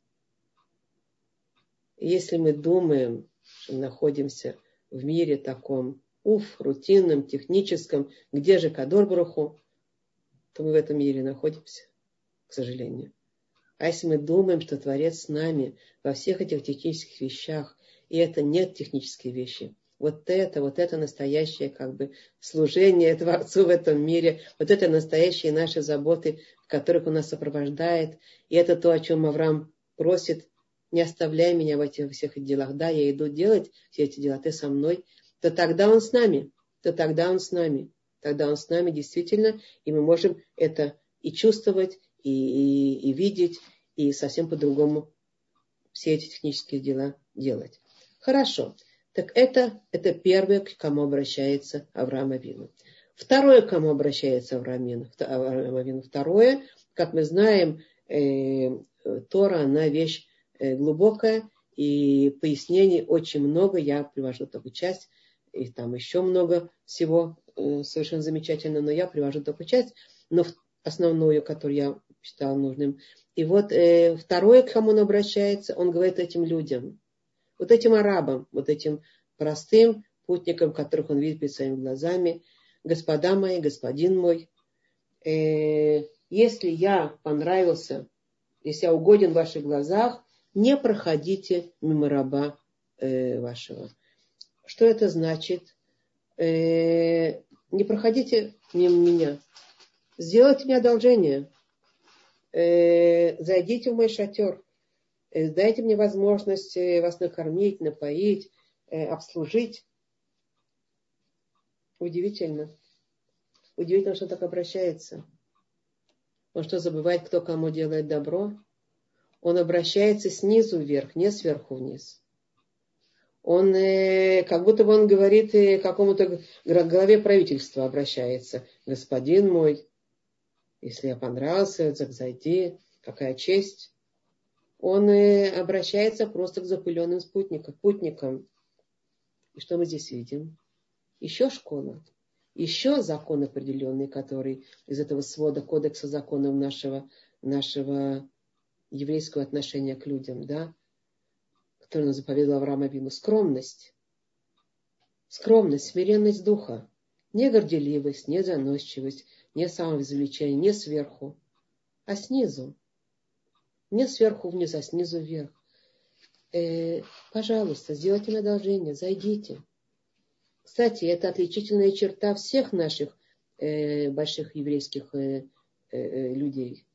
Speaker 1: Если мы думаем, что находимся в мире таком, уф, рутинном, техническом, где же Кадор Бруху, то мы в этом мире находимся, к сожалению. А если мы думаем, что Творец с нами во всех этих технических вещах, и это нет технические вещи, вот это, вот это настоящее как бы служение Творцу в этом мире, вот это настоящие наши заботы, в которых он нас сопровождает, и это то, о чем Авраам просит, не оставляй меня в этих всех делах, да, я иду делать все эти дела, ты со мной, то тогда он с нами, то тогда он с нами, тогда он с нами действительно, и мы можем это и чувствовать, и, и, и видеть, и совсем по-другому все эти технические дела делать. Хорошо. Так это, это первое, к кому обращается Авраам Авину. Второе, к кому обращается Авраам Авину. Второе, как мы знаем, э, Тора, она вещь э, глубокая, и пояснений очень много. Я привожу только часть, и там еще много всего э, совершенно замечательно, но я привожу только часть, но основную, которую я считал нужным. И вот э, второе, к кому он обращается, он говорит этим людям вот этим арабам, вот этим простым путникам, которых он видит перед своими глазами, господа мои, господин мой, э, если я понравился, если я угоден в ваших глазах, не проходите мимо раба э, вашего. Что это значит? Э, не проходите мимо меня. Сделайте мне одолжение. Э, зайдите в мой шатер. Э, дайте мне возможность вас накормить, напоить, обслужить. Удивительно. Удивительно, что он так обращается. Он что, забывает, кто кому делает добро? Он обращается снизу вверх, не сверху вниз. Он, как будто бы он говорит какому-то главе правительства обращается. Господин мой, если я понравился, зайди, какая честь он обращается просто к запыленным спутникам, путникам. И что мы здесь видим? Еще школа, еще закон определенный, который из этого свода кодекса законов нашего, нашего еврейского отношения к людям, да, который нам заповедал Авраам Авину. Скромность. Скромность, смиренность духа. Не горделивость, не заносчивость, не самовозвеличение, не сверху, а снизу. Не сверху вниз, а снизу вверх. Э, пожалуйста, сделайте мне одолжение, зайдите. Кстати, это отличительная черта всех наших э, больших еврейских э, э, э людей,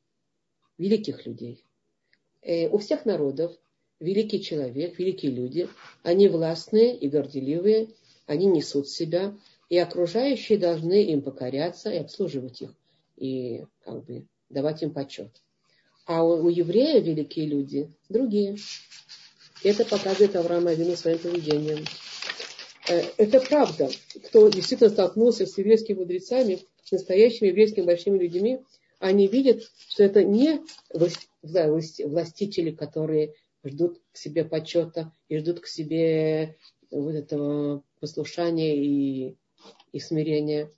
Speaker 1: великих людей. Э, у всех народов великий человек, великие люди, они властные и горделивые, они несут себя, и окружающие должны им покоряться и обслуживать их, и как бы давать им почет. А у, у еврея великие люди другие. Это показывает Авраам Авину своим поведением. Э, это правда. Кто действительно столкнулся с еврейскими мудрецами, с настоящими еврейскими большими людьми, они видят, что это не властители, которые ждут к себе почета и ждут к себе вот этого послушания и, и смирения,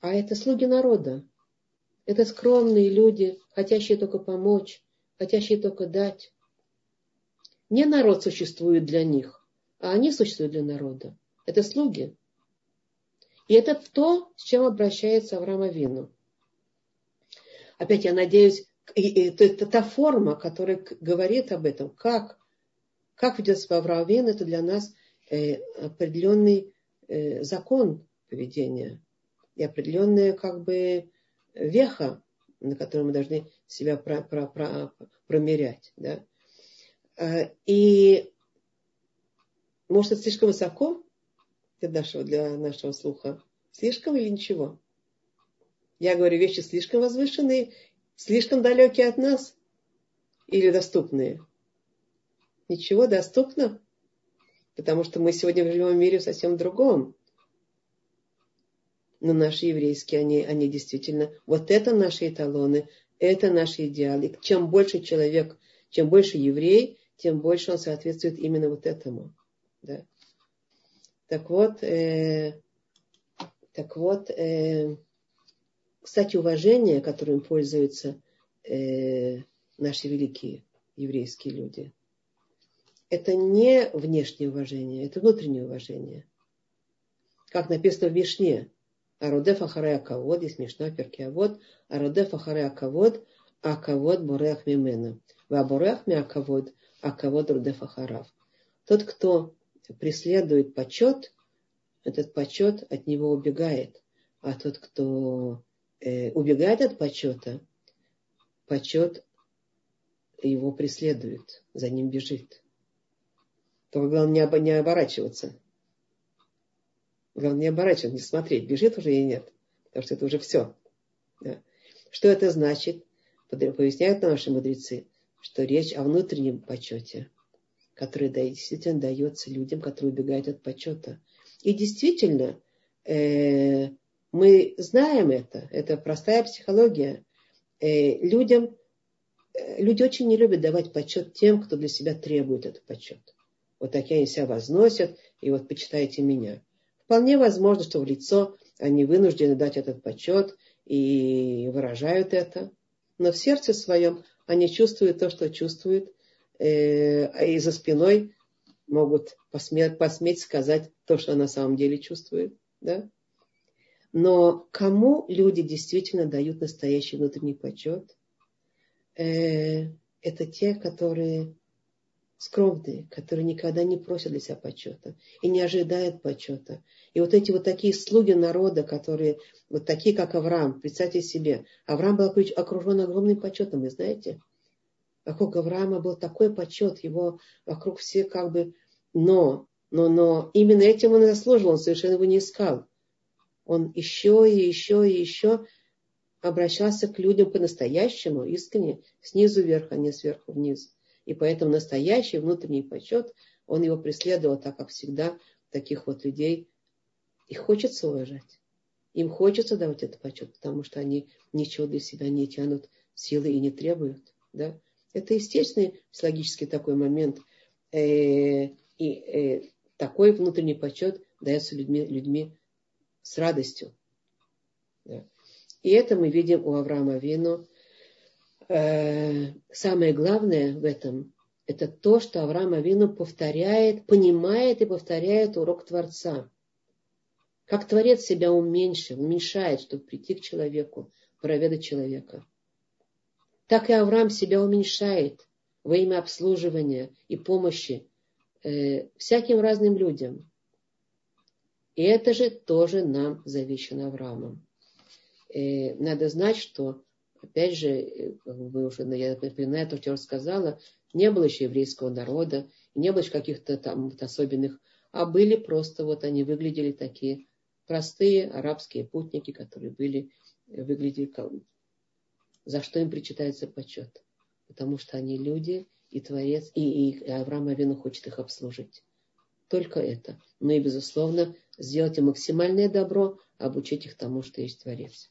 Speaker 1: а это слуги народа. Это скромные люди, хотящие только помочь, хотящие только дать. Не народ существует для них, а они существуют для народа. Это слуги. И это то, с чем обращается Авраам Авину. Опять я надеюсь, это, это та форма, которая говорит об этом, как, как ведет себя Авраам Авин, это для нас э, определенный э, закон поведения и определенная как бы веха, на которой мы должны себя про, про, про, промерять. Да? А, и может это слишком высоко для нашего, для нашего слуха? Слишком или ничего? Я говорю вещи слишком возвышенные, слишком далекие от нас или доступные? Ничего, доступно. Потому что мы сегодня живем в мире совсем другом но наши еврейские, они, они действительно, вот это наши эталоны, это наши идеалы. И чем больше человек Чем больше еврей, тем больше он соответствует именно вот этому. Да. Так вот, э, так вот, э, кстати, уважение, которым пользуются э, наши великие еврейские люди, это не внешнее уважение, это внутреннее уважение. Как написано в Вишне, Арудеф Ахаре Акавод, здесь Мишна Перки Авод, Арудеф Ахаре Акавод, Акавод Бурех Мимена. Вабурех ми Акавод, Акавод Рудеф Ахарав. Тот, кто преследует почет, этот почет от него убегает. А тот, кто э, убегает от почета, почет его преследует, за ним бежит. Только главное не, не оборачиваться. Главное не оборачиваться, не смотреть, бежит уже или нет. Потому что это уже все. Да. Что это значит? Поясняют наши мудрецы, что речь о внутреннем почете, который действительно дается людям, которые убегают от почета. И действительно, э, мы знаем это, это простая психология. Э, людям, э, люди очень не любят давать почет тем, кто для себя требует этот почет. Вот такие они себя возносят, и вот почитайте меня. Вполне возможно, что в лицо они вынуждены дать этот почет и выражают это. Но в сердце своем они чувствуют то, что чувствуют, э, а и за спиной могут посметь, посметь сказать то, что на самом деле чувствуют. Да? Но кому люди действительно дают настоящий внутренний почет? Э, это те, которые скромные, которые никогда не просят для себя почета и не ожидают почета. И вот эти вот такие слуги народа, которые вот такие, как Авраам, представьте себе, Авраам был окружен огромным почетом, вы знаете? Вокруг Авраама был такой почет, его вокруг все как бы... Но, но, но именно этим он и заслужил, он совершенно его не искал. Он еще и еще и еще обращался к людям по-настоящему, искренне, снизу вверх, а не сверху вниз. И поэтому настоящий внутренний почет, он его преследовал, так как всегда таких вот людей их хочется уважать. Им хочется давать этот почет, потому что они ничего для себя не тянут силы и не требуют. Да? Это естественный психологический такой момент. Э, и э, такой внутренний почет дается людьми, людьми с радостью. Да. И это мы видим у Авраама Вину, Э, самое главное в этом, это то, что Авраам Авину повторяет, понимает и повторяет урок Творца. Как Творец себя уменьшил, уменьшает, чтобы прийти к человеку, проведать человека. Так и Авраам себя уменьшает во имя обслуживания и помощи э, всяким разным людям. И это же тоже нам завещено Авраамом. Э, надо знать, что Опять же, э, вы уже, я напоминаю то, что я сказала, не было еще еврейского народа, не было еще каких-то там особенных, а были просто вот они выглядели такие простые арабские путники, которые были, э, выглядели за что им причитается почет. Потому что они люди, и Творец, и, и Авраам Авину хочет их обслужить. Только это. Ну и, безусловно, сделать им максимальное добро, обучить их тому, что есть Творец.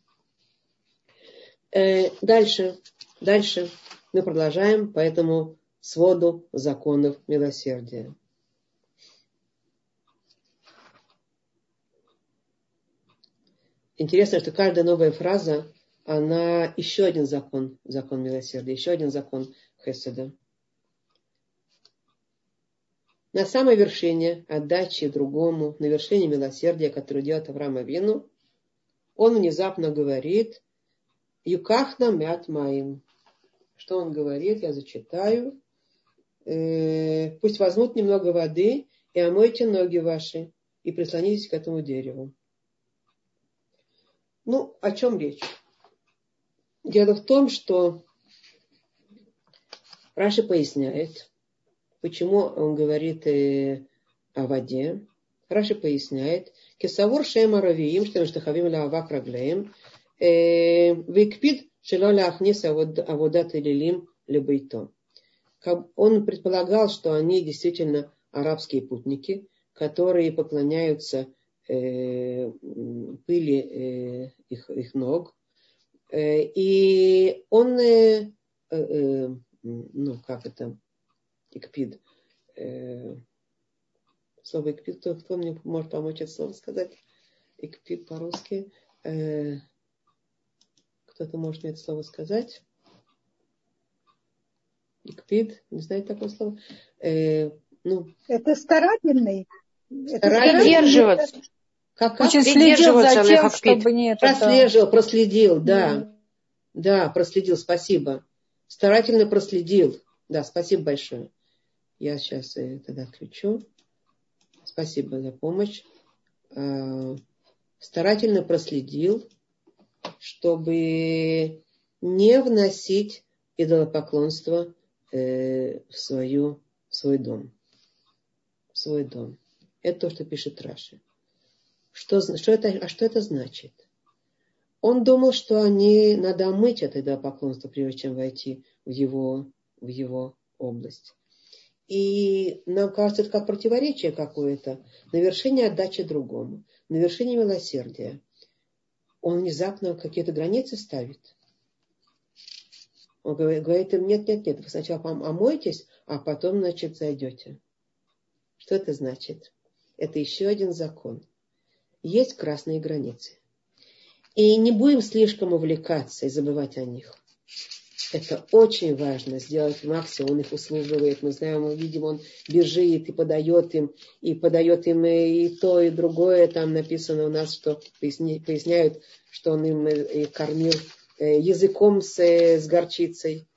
Speaker 1: Э, дальше, дальше мы продолжаем по этому своду законов милосердия. Интересно, что каждая новая фраза, она еще один закон, закон милосердия, еще один закон Хеседа. На самой вершине отдачи другому, на вершине милосердия, которое делает Авраам Авину, он внезапно говорит, Юкахна мят маим. Что он говорит? Я зачитаю. Э, пусть возьмут немного воды и омойте ноги ваши и прислонитесь к этому дереву. Ну, о чем речь? Дело в том, что Раши поясняет, почему он говорит э, о воде. Раши поясняет, кесавур шема равиим, что штахавим ла авак раглеем, Викпид шелоля ахниса аводат лилим лебейто. Он предполагал, что они действительно арабские путники, которые поклоняются э, пыли э, их, их ног. Э, и он ну, как это, икпид, э, слово икпид, кто, кто мне может помочь это слово сказать? Икпид по-русски. Э, кто-то может мне это слово сказать? Икпид, не знаете такое слово?
Speaker 2: Э, ну, это старательный.
Speaker 3: Старательный. Придерживаться.
Speaker 1: Как,
Speaker 2: как? Очень следил за тем, чтобы
Speaker 1: не это... Прослеживал, проследил, да. Mm. Да, проследил, спасибо. Старательно проследил. Да, спасибо большое. Я сейчас тогда отключу. Спасибо за помощь. А, старательно проследил, чтобы не вносить идолопоклонство э, в, свою, в свой дом. В свой дом. Это то, что пишет Раши. Что, что это, а что это значит? Он думал, что они надо омыть это идолопоклонство, прежде чем войти в его, в его область. И нам кажется, это как противоречие какое-то. На вершине отдачи другому, на вершине милосердия. Он внезапно какие-то границы ставит. Он говорит им, нет, нет, нет, вы сначала омойтесь, а потом, значит, зайдете. Что это значит? Это еще один закон. Есть красные границы. И не будем слишком увлекаться и забывать о них. Это очень важно сделать максимум. Он их услуживает. Мы знаем, мы видим, он бежит и подает им, и подает им и то, и другое. Там написано у нас, что поясняют, что он им и кормил э, языком с, с горчицей.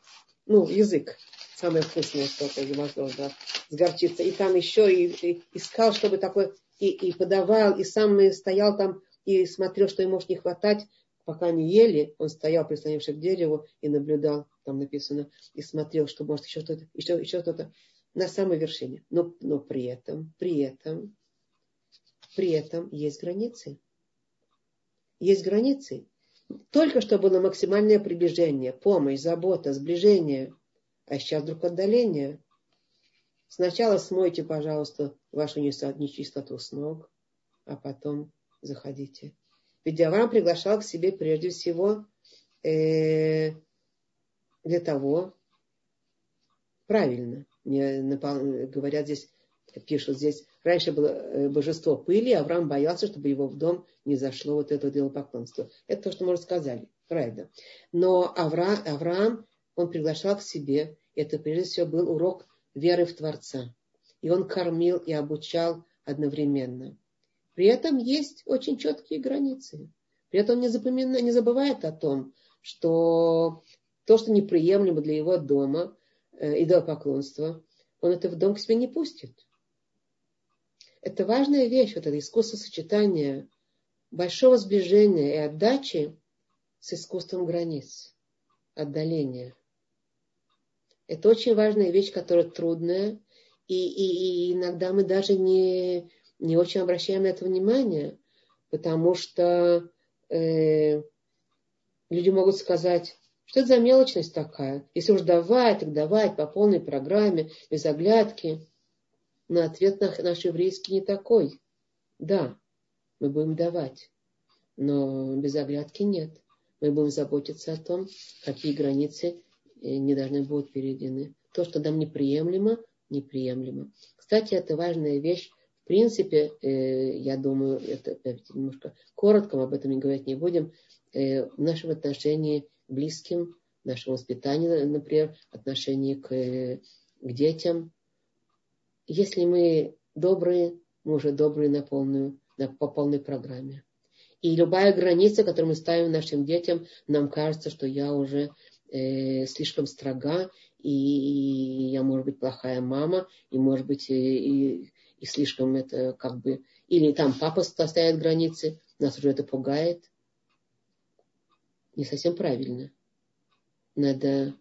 Speaker 1: Ну, язык. Самое вкусное что-то возможно, с горчицей. И там еще и, и искал, чтобы такое, и, и подавал, и сам стоял там и смотрел, что ему может не хватать, пока они ели, он стоял, прислонившись к дереву, и наблюдал, там написано, и смотрел, что может еще что-то, еще, еще что-то на самой вершине. Но, но при этом, при этом, при этом есть границы. Есть границы. Только что было максимальное приближение, помощь, забота, сближение, а сейчас вдруг отдаление. Сначала смойте, пожалуйста, вашу нечистоту с ног, а потом заходите. Ведь Авраам приглашал к себе прежде всего э, для того, правильно, мне говорят здесь, пишут здесь, раньше было э, божество пыли, Авраам боялся, чтобы его в дом не зашло вот это дело поклонства. Это то, что мы рассказали, правильно. Но Авраам, Авраам, он приглашал к себе, это прежде всего был урок веры в Творца. И он кормил и обучал одновременно. При этом есть очень четкие границы. При этом не, запомина, не забывает о том, что то, что неприемлемо для его дома, э, идолопоклонство, он это в дом к себе не пустит. Это важная вещь, вот это искусство сочетания большого сближения и отдачи с искусством границ, отдаления. Это очень важная вещь, которая трудная, и, и, и иногда мы даже не, не очень обращаем на это внимание, потому что э, люди могут сказать, что это за мелочность такая? Если уж давать, так давать по полной программе, без оглядки. Но ответ наш еврейский не такой. Да, мы будем давать, но без оглядки нет. Мы будем заботиться о том, какие границы э, не должны будут перейдены. То, что нам неприемлемо, неприемлемо. Кстати, это важная вещь в принципе, э, я думаю, это немножко коротко, об этом не говорить не будем, э, в нашем отношении к близким, в нашем воспитании, например, отношении к, э, к детям. Если мы добрые, мы уже добрые на полную, на, по полной программе. И любая граница, которую мы ставим нашим детям, нам кажется, что я уже э, слишком строга, и, и я, может быть, плохая мама, и, может быть, и, и и слишком это как бы... Или там папа ставит границы, нас уже это пугает. Не совсем правильно. Надо...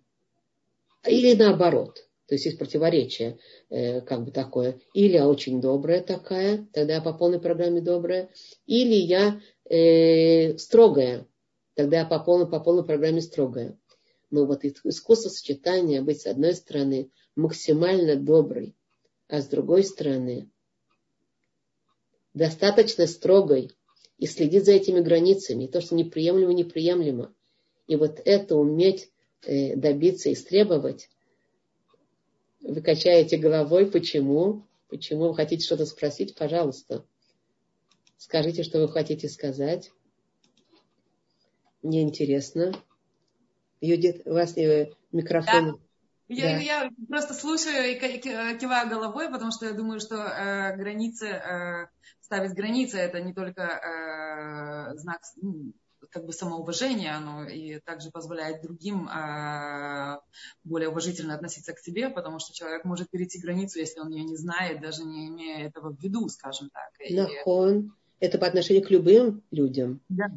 Speaker 1: Или наоборот. То есть есть противоречие, э, как бы такое. Или я очень добрая такая, тогда я по полной программе добрая. Или я э, строгая, тогда я по полной, по полной программе строгая. Но вот искусство сочетания быть с одной стороны максимально доброй, а с другой стороны достаточно строгой и следить за этими границами, то, что неприемлемо, неприемлемо. И вот это уметь э, добиться и истребовать, Вы качаете головой. Почему? Почему вы хотите что-то спросить? Пожалуйста. Скажите, что вы хотите сказать. Мне интересно. Юдит, у вас микрофон.
Speaker 4: Да. Я, да. я просто слушаю и киваю головой, потому что я думаю, что э, границы, э, ставить границы, это не только э, знак ну, как бы самоуважения, оно и также позволяет другим э, более уважительно относиться к тебе, потому что человек может перейти границу, если он ее не знает, даже не имея этого в виду, скажем так.
Speaker 1: Нахон. Это по отношению к любым людям. Да.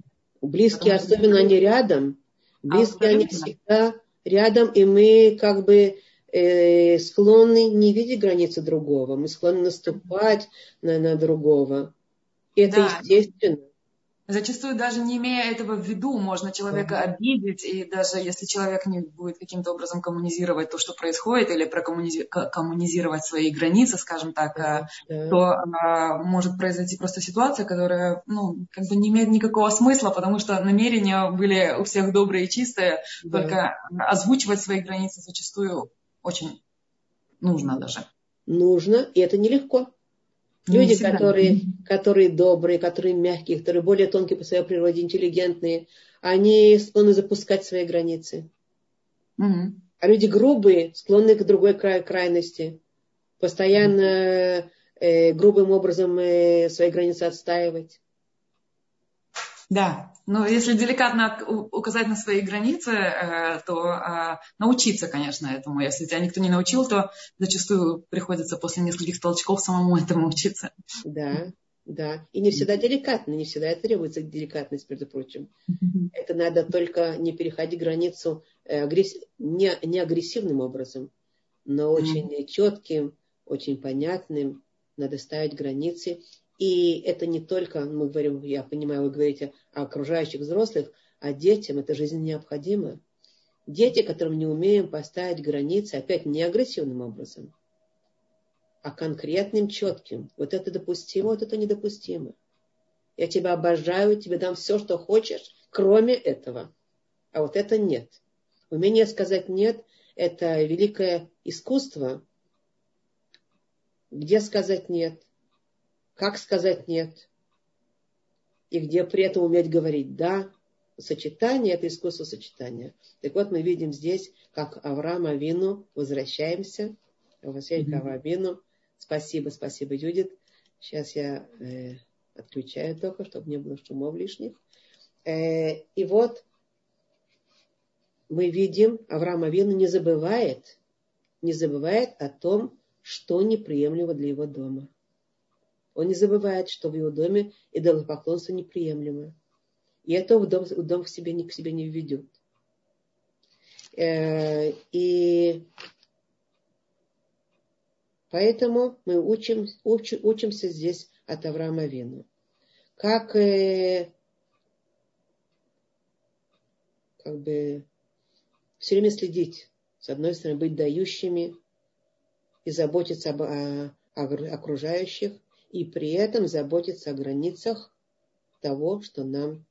Speaker 1: Близкие, потому особенно они рядом. Близкие а, они всегда рядом, и мы как бы э, склонны не видеть границы другого, мы склонны наступать на, на другого. И это да. естественно.
Speaker 4: Зачастую даже не имея этого в виду, можно человека обидеть, и даже если человек не будет каким-то образом коммунизировать то, что происходит, или прокоммунизировать свои границы, скажем так, uh-huh. то а, может произойти просто ситуация, которая ну, как бы не имеет никакого смысла, потому что намерения были у всех добрые и чистые, uh-huh. только озвучивать свои границы зачастую очень нужно даже.
Speaker 1: Нужно, и это нелегко. Люди, которые, которые добрые, которые мягкие, которые более тонкие по своей природе, интеллигентные, они склонны запускать свои границы. Mm-hmm. А люди грубые, склонны к другой край, крайности, постоянно э, грубым образом э, свои границы отстаивать.
Speaker 4: Да, но если деликатно указать на свои границы, э, то э, научиться, конечно, этому. Если тебя никто не научил, то зачастую приходится после нескольких толчков самому <laughs> этому учиться.
Speaker 1: Да, да. И не всегда деликатно, не всегда требуется деликатность, между прочим. Это надо только не переходить границу э, не, не агрессивным образом, но очень четким, очень понятным. Надо ставить границы. И это не только, мы говорим, я понимаю, вы говорите о окружающих взрослых, а детям это жизненно необходимо. Дети, которым не умеем поставить границы, опять не агрессивным образом, а конкретным, четким. Вот это допустимо, вот это недопустимо. Я тебя обожаю, тебе дам все, что хочешь, кроме этого. А вот это нет. Умение сказать нет – это великое искусство. Где сказать нет? Как сказать нет, и где при этом уметь говорить да. Сочетание – это искусство сочетания. Так вот, мы видим здесь, как Авраам Авину, возвращаемся, возвращаемся mm-hmm. к Спасибо, спасибо, Юдит. Сейчас я э, отключаю только, чтобы не было шумов лишних. Э, и вот мы видим, Авраам Авину не забывает, не забывает о том, что неприемлемо для его дома. Он не забывает, что в его доме идолопоклонство неприемлемо. И это в дом, в дом к себе, к себе не введет. Э, и поэтому мы учим, уч, учимся здесь от Авраама Вину. Как, э, как бы все время следить. С одной стороны, быть дающими и заботиться об, о, о окружающих, и при этом заботиться о границах того, что нам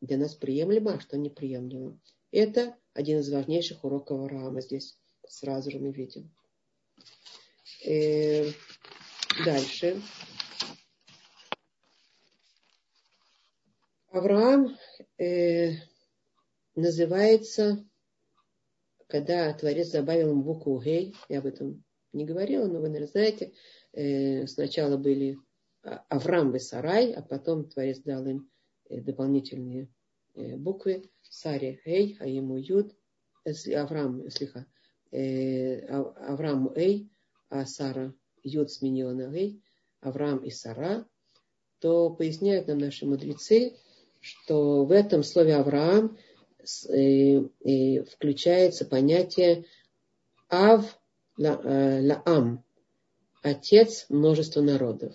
Speaker 1: для нас приемлемо, а что неприемлемо. Это один из важнейших уроков Авраама здесь сразу же мы видим. Э, дальше. Авраам э, называется, когда Творец добавил ему букву Гей, я об этом не говорила, но вы, наверное, знаете, э, сначала были Авраам и Сарай, а потом Творец дал им э, дополнительные э, буквы. Саре Эй, а ему Юд, Авраам, слиха, э, Авраам Эй, а Сара Юд сменила на Эй, Авраам и Сара, то поясняют нам наши мудрецы, что в этом слове Авраам включается понятие Ав Лаам, отец множества народов.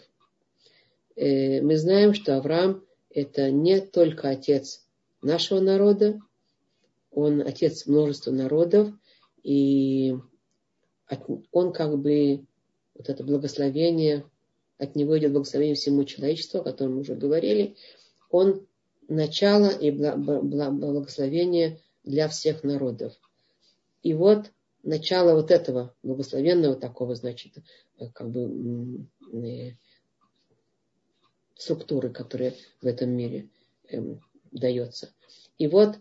Speaker 1: Э, мы знаем, что Авраам это не только отец нашего народа, он отец множества народов, и он как бы, вот это благословение, от него идет благословение всему человечеству, о котором мы уже говорили, он начало и благословение для всех народов. И вот начало вот этого благословенного такого, значит, э, как бы э, структуры, которая в этом мире эм, дается. И вот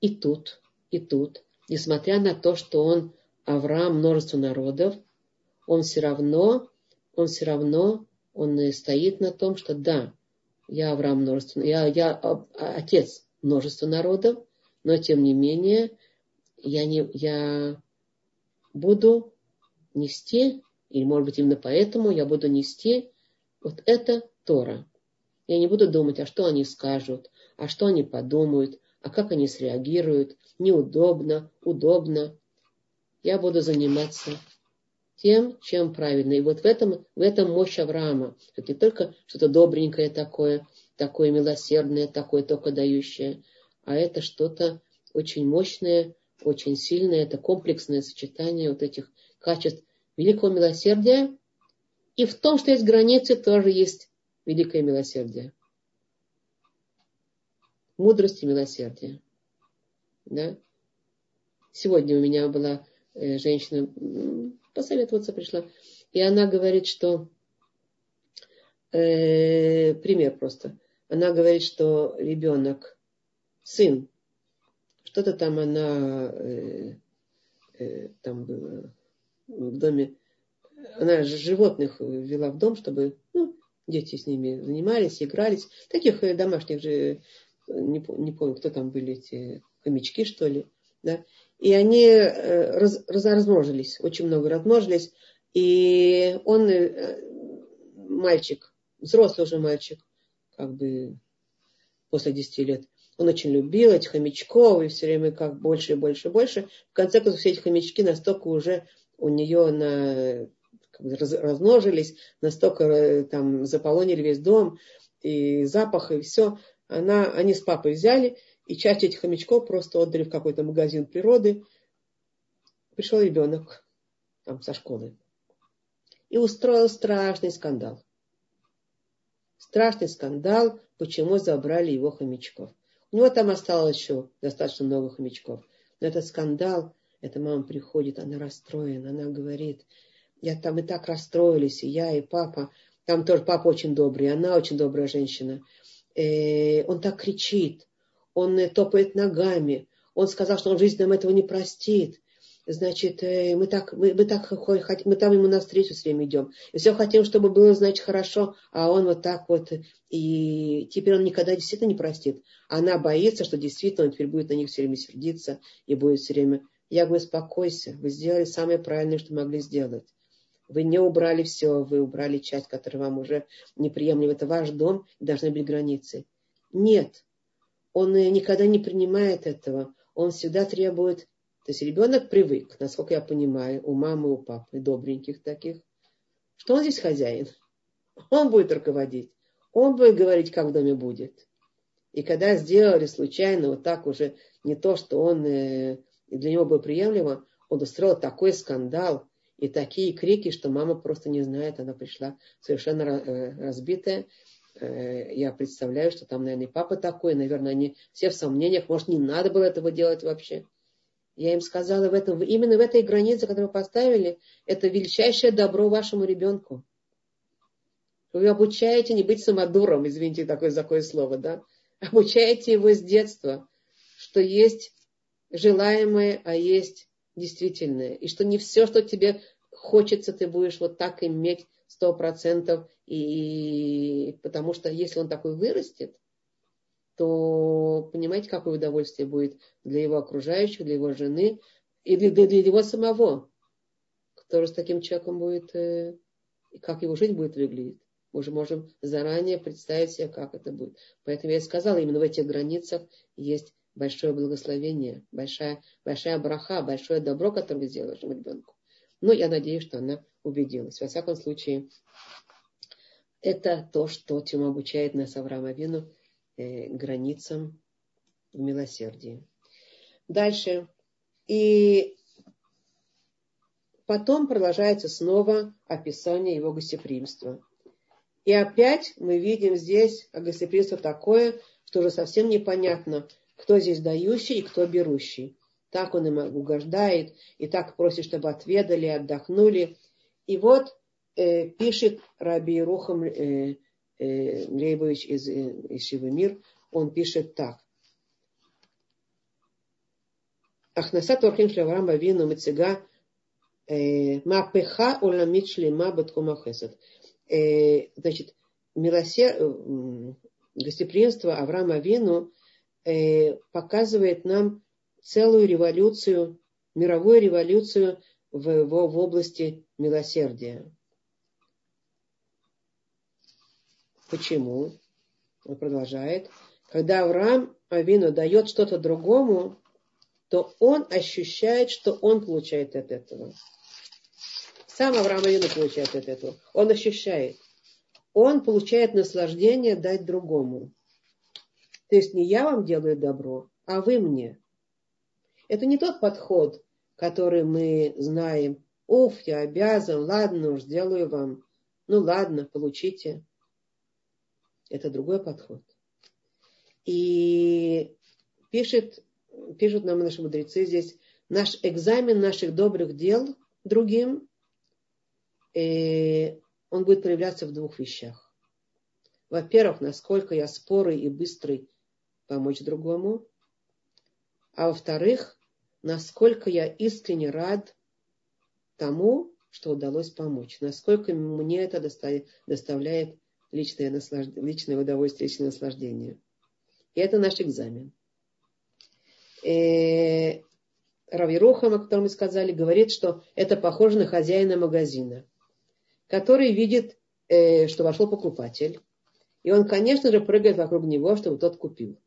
Speaker 1: и тут, и тут, несмотря на то, что он Авраам множество народов, он все равно, он все равно, он стоит на том, что да, я Авраам множество, я, я а, отец множества народов, но тем не менее я, не, я буду нести, или может быть именно поэтому я буду нести вот это Тора. Я не буду думать, а что они скажут, а что они подумают, а как они среагируют, неудобно, удобно. Я буду заниматься тем, чем правильно. И вот в этом, в этом мощь Авраама. Это не только что-то добренькое такое, такое милосердное, такое только дающее, а это что-то очень мощное, очень сильное, это комплексное сочетание вот этих качеств великого милосердия. И в том, что есть границы, тоже есть великое милосердие. Мудрость и милосердие. Да? Сегодня у меня была э, женщина, посоветоваться пришла, и она говорит, что э, пример просто. Она говорит, что ребенок, сын, что-то там она э, э, там было в доме, она животных вела в дом, чтобы дети с ними занимались, игрались. Таких э, домашних же, не, не помню, кто там были эти хомячки, что ли. Да? И они э, раз, размножились, очень много размножились. И он, э, мальчик, взрослый уже мальчик, как бы после 10 лет, он очень любил этих хомячков, и все время как больше и больше и больше. В конце концов, все эти хомячки настолько уже у нее на, размножились, настолько э, там заполонили весь дом, и запах, и все. Она, они с папой взяли, и часть этих хомячков просто отдали в какой-то магазин природы. Пришел ребенок там со школы и устроил страшный скандал. Страшный скандал, почему забрали его хомячков. У него там осталось еще достаточно много хомячков. Но этот скандал, эта мама приходит, она расстроена, она говорит, я там и так расстроились, и я, и папа. Там тоже папа очень добрый, она очень добрая женщина. Э, он так кричит, он э, топает ногами. Он сказал, что он в жизни нам этого не простит значит, э, мы так, мы, мы так мы там ему навстречу все время идем. И все хотим, чтобы было, значит, хорошо, а он вот так вот, и теперь он никогда действительно не простит. Она боится, что действительно он теперь будет на них все время сердиться и будет все время... Я говорю, успокойся, вы сделали самое правильное, что могли сделать. Вы не убрали все, вы убрали часть, которая вам уже неприемлема. Это ваш дом, должны быть границы. Нет, он э, никогда не принимает этого. Он всегда требует то есть ребенок привык, насколько я понимаю, у мамы, у папы, добреньких таких, что он здесь хозяин. Он будет руководить. Он будет говорить, как в доме будет. И когда сделали случайно вот так уже не то, что он э, для него было приемлемо, он устроил такой скандал и такие крики, что мама просто не знает, она пришла совершенно э, разбитая. Э, я представляю, что там, наверное, и папа такой, наверное, они все в сомнениях, может, не надо было этого делать вообще. Я им сказала, в этом, именно в этой границе, которую вы поставили, это величайшее добро вашему ребенку. Вы обучаете не быть самодуром, извините такое, такое слово, да? Обучаете его с детства, что есть желаемое, а есть действительное. И что не все, что тебе хочется, ты будешь вот так иметь сто процентов. И потому что если он такой вырастет, то понимаете, какое удовольствие будет для его окружающих, для его жены и для, для, него самого, который с таким человеком будет, э, как его жизнь будет выглядеть. Мы уже можем заранее представить себе, как это будет. Поэтому я и сказала, именно в этих границах есть большое благословение, большая, большая браха, большое добро, которое вашему ребенку. Но я надеюсь, что она убедилась. Во всяком случае, это то, что чем обучает нас Авраам Авину – э, границам в милосердии. Дальше. И потом продолжается снова описание его гостеприимства. И опять мы видим здесь гостеприимство такое, что уже совсем непонятно, кто здесь дающий и кто берущий. Так он им угождает, и так просит, чтобы отведали, отдохнули. И вот э, пишет Раби Рухам э, э, Лейбович из, э, из Шивы он пишет так. Ахнаса Торхим Шлаврам Бавину Мецега Мапеха Уламит Шлема Баткума Хесед. Значит, милосер... гостеприимство Авраама Вину э, показывает нам целую революцию, мировую революцию в, в, в области милосердия. Почему? Он продолжает. Когда Авраам Авину дает что-то другому, то он ощущает, что он получает от этого. Сам Авраам Авину получает от этого. Он ощущает. Он получает наслаждение дать другому. То есть не я вам делаю добро, а вы мне. Это не тот подход, который мы знаем. Уф, я обязан, ладно уж, сделаю вам. Ну ладно, получите. Это другой подход. И пишет, пишут нам наши мудрецы здесь, наш экзамен наших добрых дел другим, э, он будет проявляться в двух вещах. Во-первых, насколько я спорый и быстрый помочь другому. А во-вторых, насколько я искренне рад тому, что удалось помочь. Насколько мне это доставляет личное, наслаж... личное удовольствие, личное наслаждение. И это наш экзамен. И э, Равирухам, о котором мы сказали, говорит, что это похоже на хозяина магазина, который видит, э, что вошел покупатель, и он, конечно же, прыгает вокруг него, чтобы тот купил.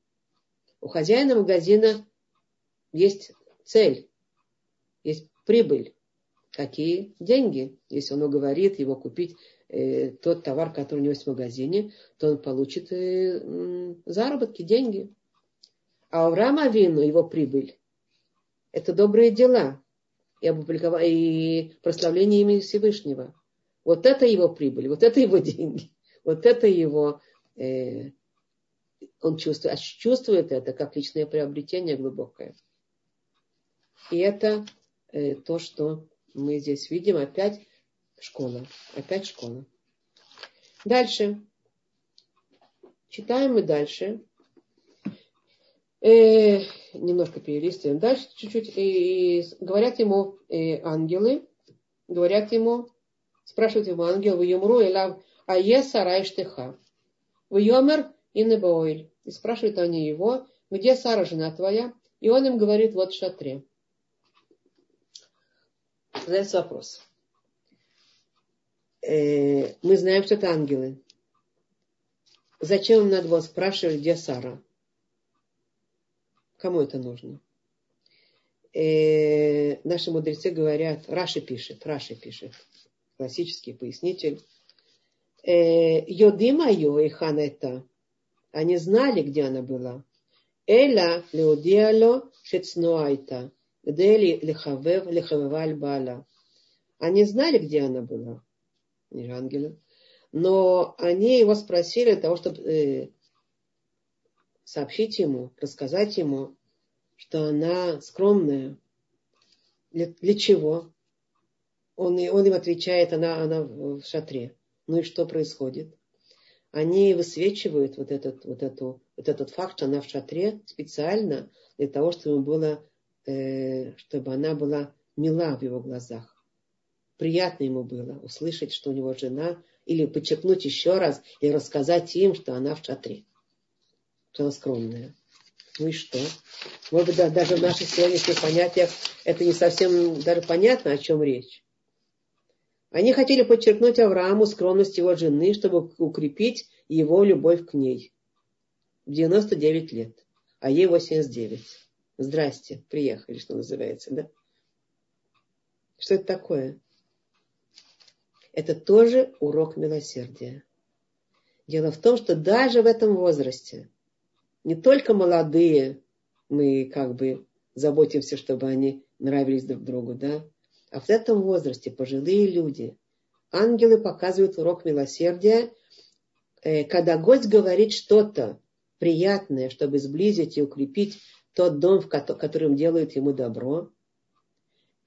Speaker 1: У хозяина магазина есть цель, есть прибыль. Какие деньги? Если он уговорит его купить э, тот товар, который у него есть в магазине, то он получит э, заработки, деньги. А у Вину его прибыль – это добрые дела и, и прославление имени Всевышнего. Вот это его прибыль, вот это его <laughs> деньги, вот это его э, он чувствует, чувствует это как личное приобретение глубокое. И это э, то, что мы здесь видим. Опять школа. Опять школа. Дальше. Читаем мы дальше. Э, немножко перелистываем. Дальше чуть-чуть. И, и говорят ему э, ангелы. Говорят ему, спрашивают ему ангел, в Юмру, Элав, а е сарай штыха. В Йомер и Небоэль. И спрашивают они его, где Сара, жена твоя? И он им говорит, вот в шатре. Задается вопрос. Э, мы знаем, что это ангелы. Зачем им надо было спрашивать, где Сара? Кому это нужно? Э, наши мудрецы говорят, Раши пишет, Раши пишет, классический пояснитель. Э, Йодима йо и это они знали, где она была. Эля леодиало шецнуайта. Гдели лихавев лихавеваль бала. Они знали, где она была. Не ангелы. Но они его спросили для того, чтобы э, сообщить ему, рассказать ему, что она скромная. Для, для чего? Он, он им отвечает, она, она в шатре. Ну и что происходит? они высвечивают вот этот, вот, эту, вот этот факт, что она в шатре специально для того, чтобы, было, э, чтобы она была мила в его глазах. Приятно ему было услышать, что у него жена, или подчеркнуть еще раз и рассказать им, что она в шатре, что она скромная. Ну и что? Может быть, даже в наших сегодняшних понятиях это не совсем даже понятно, о чем речь. Они хотели подчеркнуть Аврааму скромность его жены, чтобы укрепить его любовь к ней. В 99 лет, а ей 89. Здрасте, приехали, что называется, да? Что это такое? Это тоже урок милосердия. Дело в том, что даже в этом возрасте не только молодые мы как бы заботимся, чтобы они нравились друг другу, да, а в этом возрасте пожилые люди, ангелы показывают урок милосердия, э, когда гость говорит что-то приятное, чтобы сблизить и укрепить тот дом, в котором делают ему добро,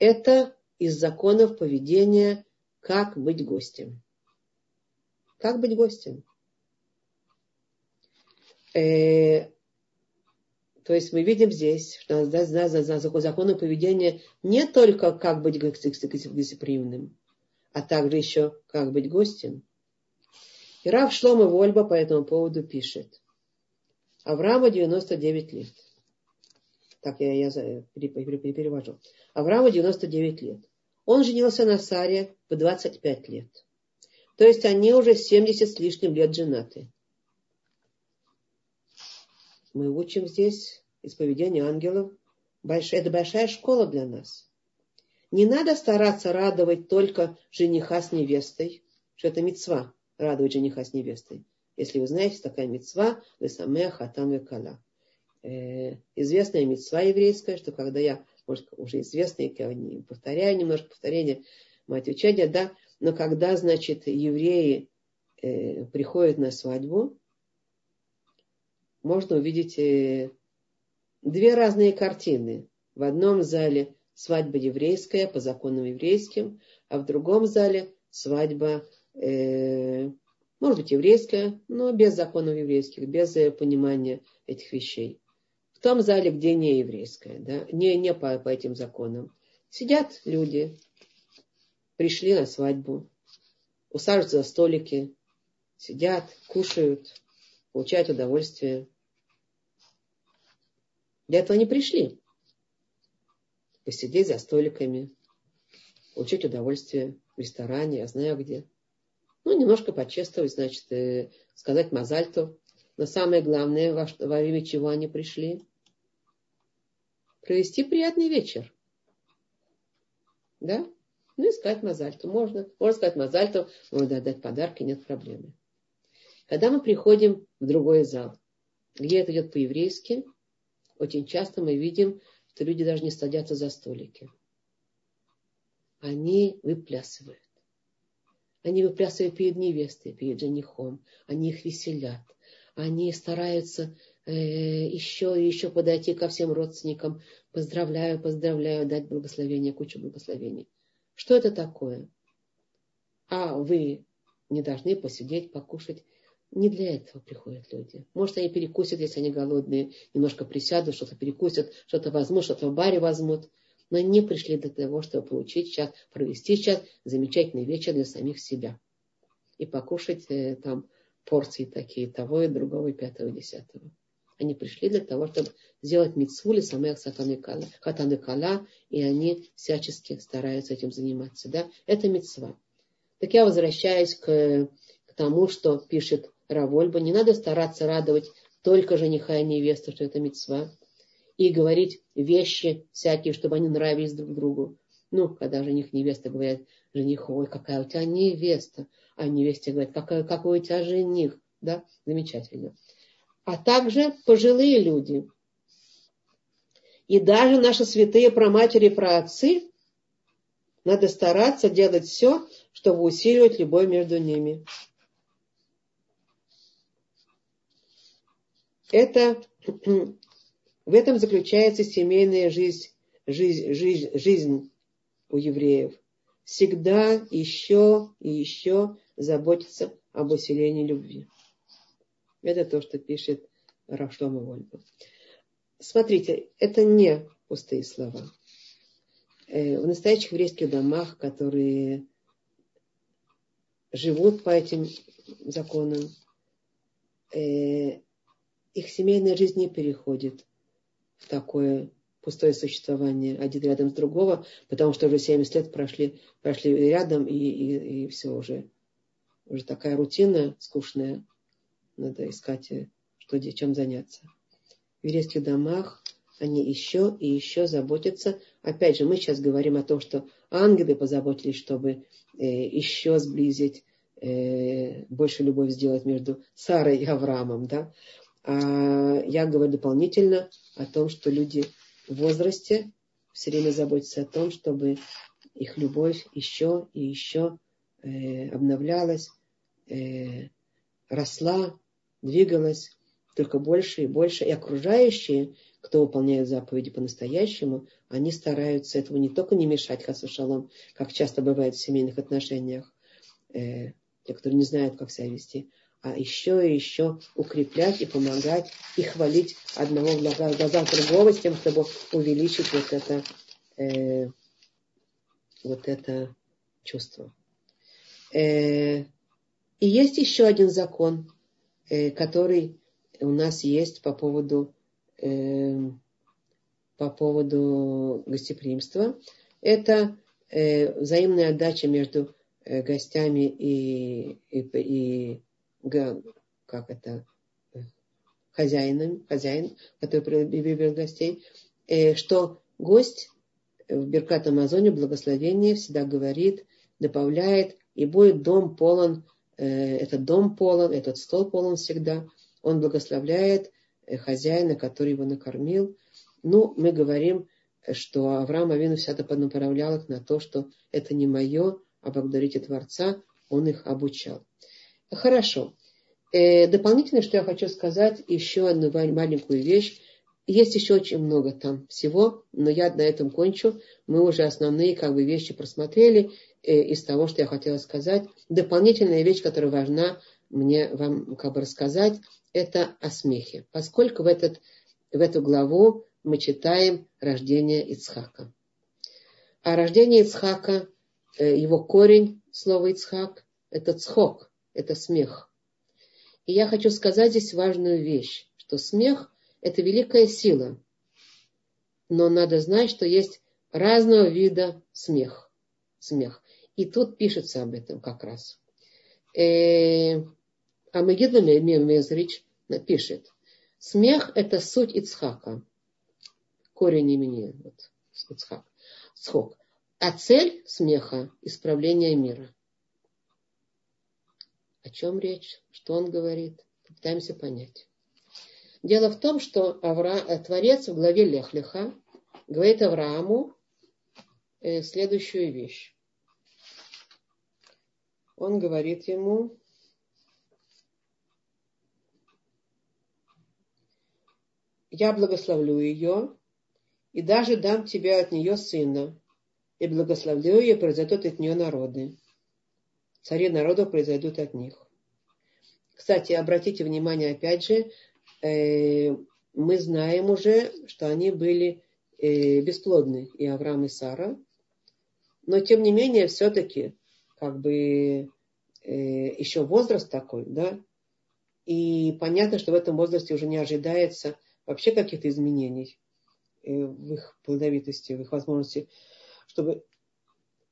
Speaker 1: это из законов поведения, как быть гостем. Как быть гостем? Э, то есть мы видим здесь, что да, да, да, законы поведения не только как быть гостеприимным, а также еще как быть гостем. И Рав Шлома Вольба по этому поводу пишет. Авраама 99 лет. Так я, я перевожу. Аврааму 99 лет. Он женился на Саре в 25 лет. То есть они уже 70 с лишним лет женаты. Мы учим здесь исповедение ангелов. Это большая школа для нас. Не надо стараться радовать только жениха с невестой, что это мецва радовать жениха с невестой. Если вы знаете, такая мецва, весамех хатам векала. Э, известная мецва еврейская, что когда я, может, уже известная, я не повторяю немножко повторение, мать учения, да, но когда, значит, евреи э, приходят на свадьбу, можно увидеть э, две разные картины. В одном зале свадьба еврейская по законам еврейским, а в другом зале свадьба э, может быть, еврейская, но без законов еврейских, без э, понимания этих вещей. В том зале, где не еврейская, да, не, не по, по этим законам. Сидят люди, пришли на свадьбу, усаживаются за столики, сидят, кушают, получают удовольствие. Для этого они пришли. Посидеть за столиками, получить удовольствие в ресторане, я знаю где – ну, немножко почествовать, значит, э, сказать Мазальту. Но самое главное, во, во время чего они пришли, провести приятный вечер. Да? Ну и сказать Мазальту. Можно, можно сказать Мазальту, можно дать подарки, нет проблемы. Когда мы приходим в другой зал, где это идет по-еврейски, очень часто мы видим, что люди даже не садятся за столики. Они выплясывают. Они выплясывают перед невестой, перед женихом. Они их веселят. Они стараются еще и еще подойти ко всем родственникам. Поздравляю, поздравляю, дать благословение, кучу благословений. Что это такое? А вы не должны посидеть, покушать. Не для этого приходят люди. Может, они перекусят, если они голодные, немножко присядут, что-то перекусят, что-то возьмут, что-то в баре возьмут но не пришли до того, чтобы получить сейчас, провести сейчас замечательный вечер для самих себя. И покушать э, там порции такие, того и другого, и пятого, и десятого. Они пришли для того, чтобы сделать митцву самых хатаны кала, и они всячески стараются этим заниматься. Да? Это митцва. Так я возвращаюсь к, к тому, что пишет Равольба. Не надо стараться радовать только жениха и невесту, что это митцва и говорить вещи всякие, чтобы они нравились друг другу. Ну, когда жених невеста говорит жениху, ой, какая у тебя невеста, а невесте говорит, какой, какой у тебя жених, да, замечательно. А также пожилые люди. И даже наши святые проматери и праотцы, надо стараться делать все, чтобы усиливать любовь между ними. Это в этом заключается семейная жизнь, жизнь, жизнь, жизнь у евреев. Всегда еще и еще заботиться об усилении любви. Это то, что пишет Рафшлома Вольба. Смотрите, это не пустые слова. Э, в настоящих еврейских домах, которые живут по этим законам, э, их семейная жизнь не переходит в такое пустое существование один рядом с другого, потому что уже 70 лет прошли, прошли рядом, и, и, и все уже, уже такая рутина скучная. Надо искать, э, что, чем заняться. В еврейских домах они еще и еще заботятся. Опять же, мы сейчас говорим о том, что ангелы позаботились, чтобы э, еще сблизить, э, больше любовь сделать между Сарой и Авраамом. Да? А я говорю дополнительно о том, что люди в возрасте все время заботятся о том, чтобы их любовь еще и еще обновлялась, росла, двигалась только больше и больше. И окружающие кто выполняет заповеди по-настоящему, они стараются этому не только не мешать хасушалом, как часто бывает в семейных отношениях, э, те, которые не знают, как себя вести, а еще и еще укреплять и помогать и хвалить одного в глазах другого с тем, чтобы увеличить вот это, э, вот это чувство. Э, и есть еще один закон, который у нас есть по поводу, э, по поводу гостеприимства. Это э, взаимная отдача между э, гостями и, и, и как это, хозяином, хозяин, который привел гостей, э, что гость в Беркат Амазоне благословение всегда говорит, добавляет, и будет дом полон, э, этот дом полон, этот стол полон всегда. Он благословляет э, хозяина, который его накормил. Ну, мы говорим, что Авраам Авину всегда направлял их на то, что это не мое, а благодарите Творца, он их обучал. Хорошо. Э, дополнительно, что я хочу сказать, еще одну маленькую вещь. Есть еще очень много там всего, но я на этом кончу. Мы уже основные как бы, вещи просмотрели э, из того, что я хотела сказать. Дополнительная вещь, которая важна мне вам как бы рассказать, это о смехе. Поскольку в, этот, в эту главу мы читаем рождение Ицхака. А рождение Ицхака, э, его корень, слово Ицхак, это цхок, это смех. И я хочу сказать здесь важную вещь, что смех – это великая сила. Но надо знать, что есть разного вида смех. смех. И тут пишется об этом как раз. Э, Амагидла Мезрич напишет. Смех – это суть Ицхака. Корень имени вот, Ицхак. Схок. А цель смеха – исправление мира. О чем речь? Что он говорит? Попытаемся понять. Дело в том, что Авра... Э, Творец в главе Лехлиха говорит Аврааму э, следующую вещь. Он говорит ему, я благословлю ее и даже дам тебе от нее сына, и благословлю ее, произойдут от нее народы цари народов произойдут от них. Кстати, обратите внимание, опять же, э, мы знаем уже, что они были э, бесплодны, и Авраам, и Сара. Но, тем не менее, все-таки, как бы, э, еще возраст такой, да, и понятно, что в этом возрасте уже не ожидается вообще каких-то изменений в их плодовитости, в их возможности, чтобы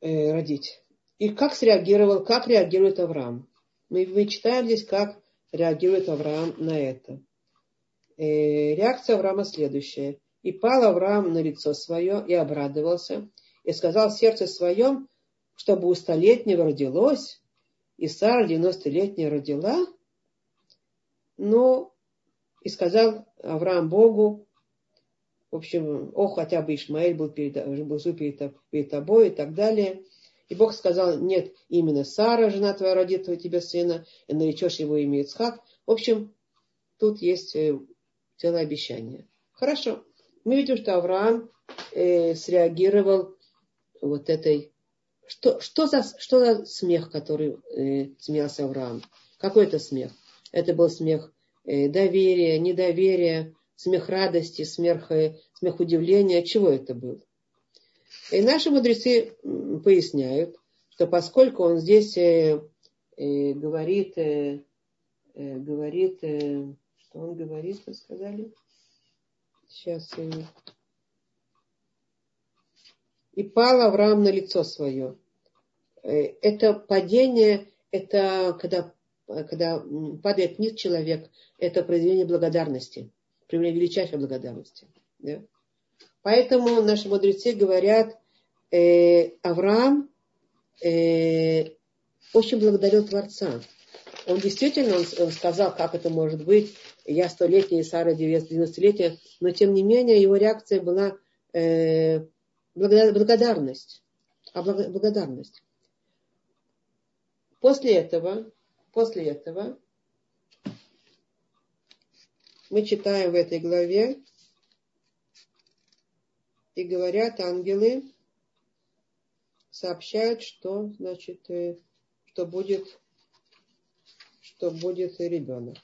Speaker 1: родить. И как среагировал, как реагирует Авраам. Мы, мы читаем здесь, как реагирует Авраам на это. Э, реакция Авраама следующая. И пал Авраам на лицо свое и обрадовался, и сказал в сердце своем, чтобы у столетнего родилось, и Сара девяностолетняя родила. Ну, и сказал Авраам Богу, в общем, о, хотя бы Ишмаэль был перед, был перед, перед тобой и так далее – и Бог сказал, нет, именно Сара, жена твоя, родит тебе сына, и наречешь его имя Ицхак. В общем, тут есть целое обещание. Хорошо. Мы видим, что Авраам э, среагировал вот этой... Что, что, за, что за смех, который э, смеялся Авраам? Какой это смех? Это был смех э, доверия, недоверия, смех радости, смех, э, смех удивления. Чего это был? И наши мудрецы поясняют, что поскольку он здесь э, э, говорит, э, э, говорит, э, что он говорит, вы сказали? Сейчас. Э, и пал Авраам на лицо свое. Э, это падение, это когда, когда падает вниз человек, это произведение благодарности, проявление величайшей благодарности. Да? Поэтому наши мудрецы говорят, э, Авраам э, очень благодарил Творца. Он действительно, он, сказал, как это может быть, я столетняя, Сара 90-летняя, но тем не менее его реакция была э, благодарность. А благодарность. После этого, после этого мы читаем в этой главе И говорят ангелы, сообщают, что, значит, э, что будет, что будет ребенок.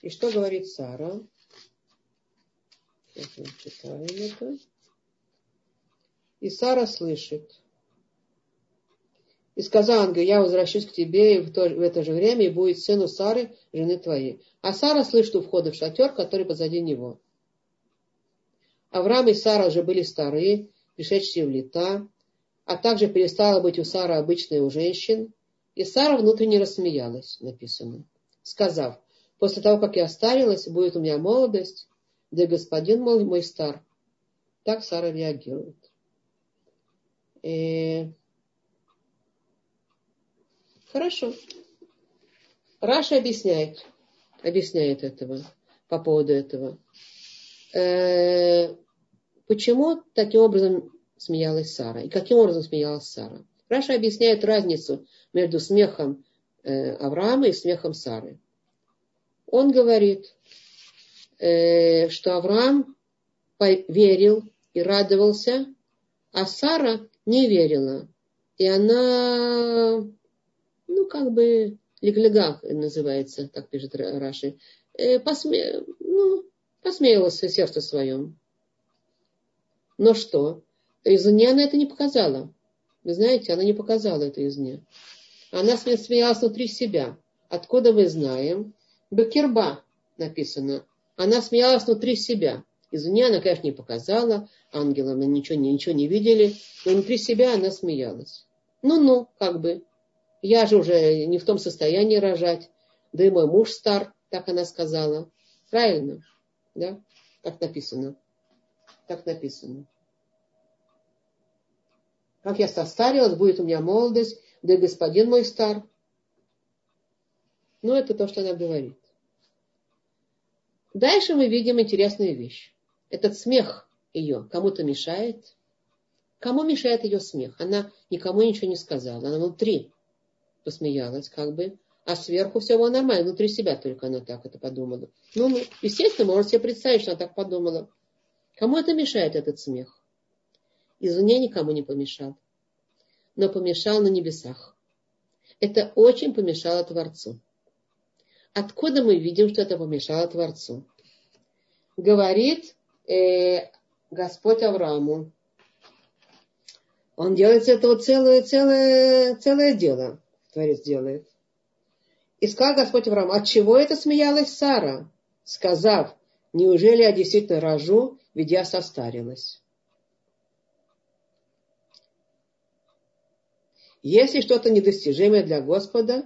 Speaker 1: И что говорит Сара? Сейчас мы читаем это. И Сара слышит. И сказал ангел, я возвращусь к тебе в, то, в это же время, и будет сыну Сары, жены твоей. А Сара слышит у входа в шатер, который позади него. Авраам и Сара уже были старые, пришедшие в лета, а также перестала быть у Сары обычной у женщин. И Сара внутренне рассмеялась, написано, сказав, после того, как я старилась, будет у меня молодость, да господин мой, мой стар. Так Сара реагирует. И... Э, хорошо. Раша объясняет, объясняет этого, по поводу этого. Э, почему таким образом смеялась Сара. И каким образом смеялась Сара? Раша объясняет разницу между смехом э, Авраама и смехом Сары. Он говорит, э, что Авраам верил и радовался, а Сара не верила. И она, ну, как бы, леглега называется, так пишет Раши, э, посме, ну, посмеялась в сердце своем. Но что? Изне она это не показала. Вы знаете, она не показала это изне. Она смеялась внутри себя. Откуда мы знаем? Бекерба написано. Она смеялась внутри себя. Извне она, конечно, не показала. Ангелам ничего, ничего не видели. Но внутри себя она смеялась. Ну-ну, как бы. Я же уже не в том состоянии рожать. Да и мой муж стар, так она сказала. Правильно? Да? Так написано. Так написано. Как я состарилась, будет у меня молодость, да и господин мой стар. Ну, это то, что она говорит. Дальше мы видим интересную вещь. Этот смех ее кому-то мешает. Кому мешает ее смех? Она никому ничего не сказала. Она внутри посмеялась, как бы. А сверху все было нормально. Внутри себя только она так это подумала. Ну, ну естественно, можно себе представить, что она так подумала. Кому это мешает, этот смех? Извне никому не помешал, но помешал на небесах. Это очень помешало Творцу. Откуда мы видим, что это помешало Творцу? Говорит э, Господь Аврааму. Он делает это вот целое, целое, целое дело. Творец делает. И сказал Господь Аврааму, от чего это смеялась Сара, сказав, неужели я действительно рожу, ведь я состарилась. Если что-то недостижимое для Господа,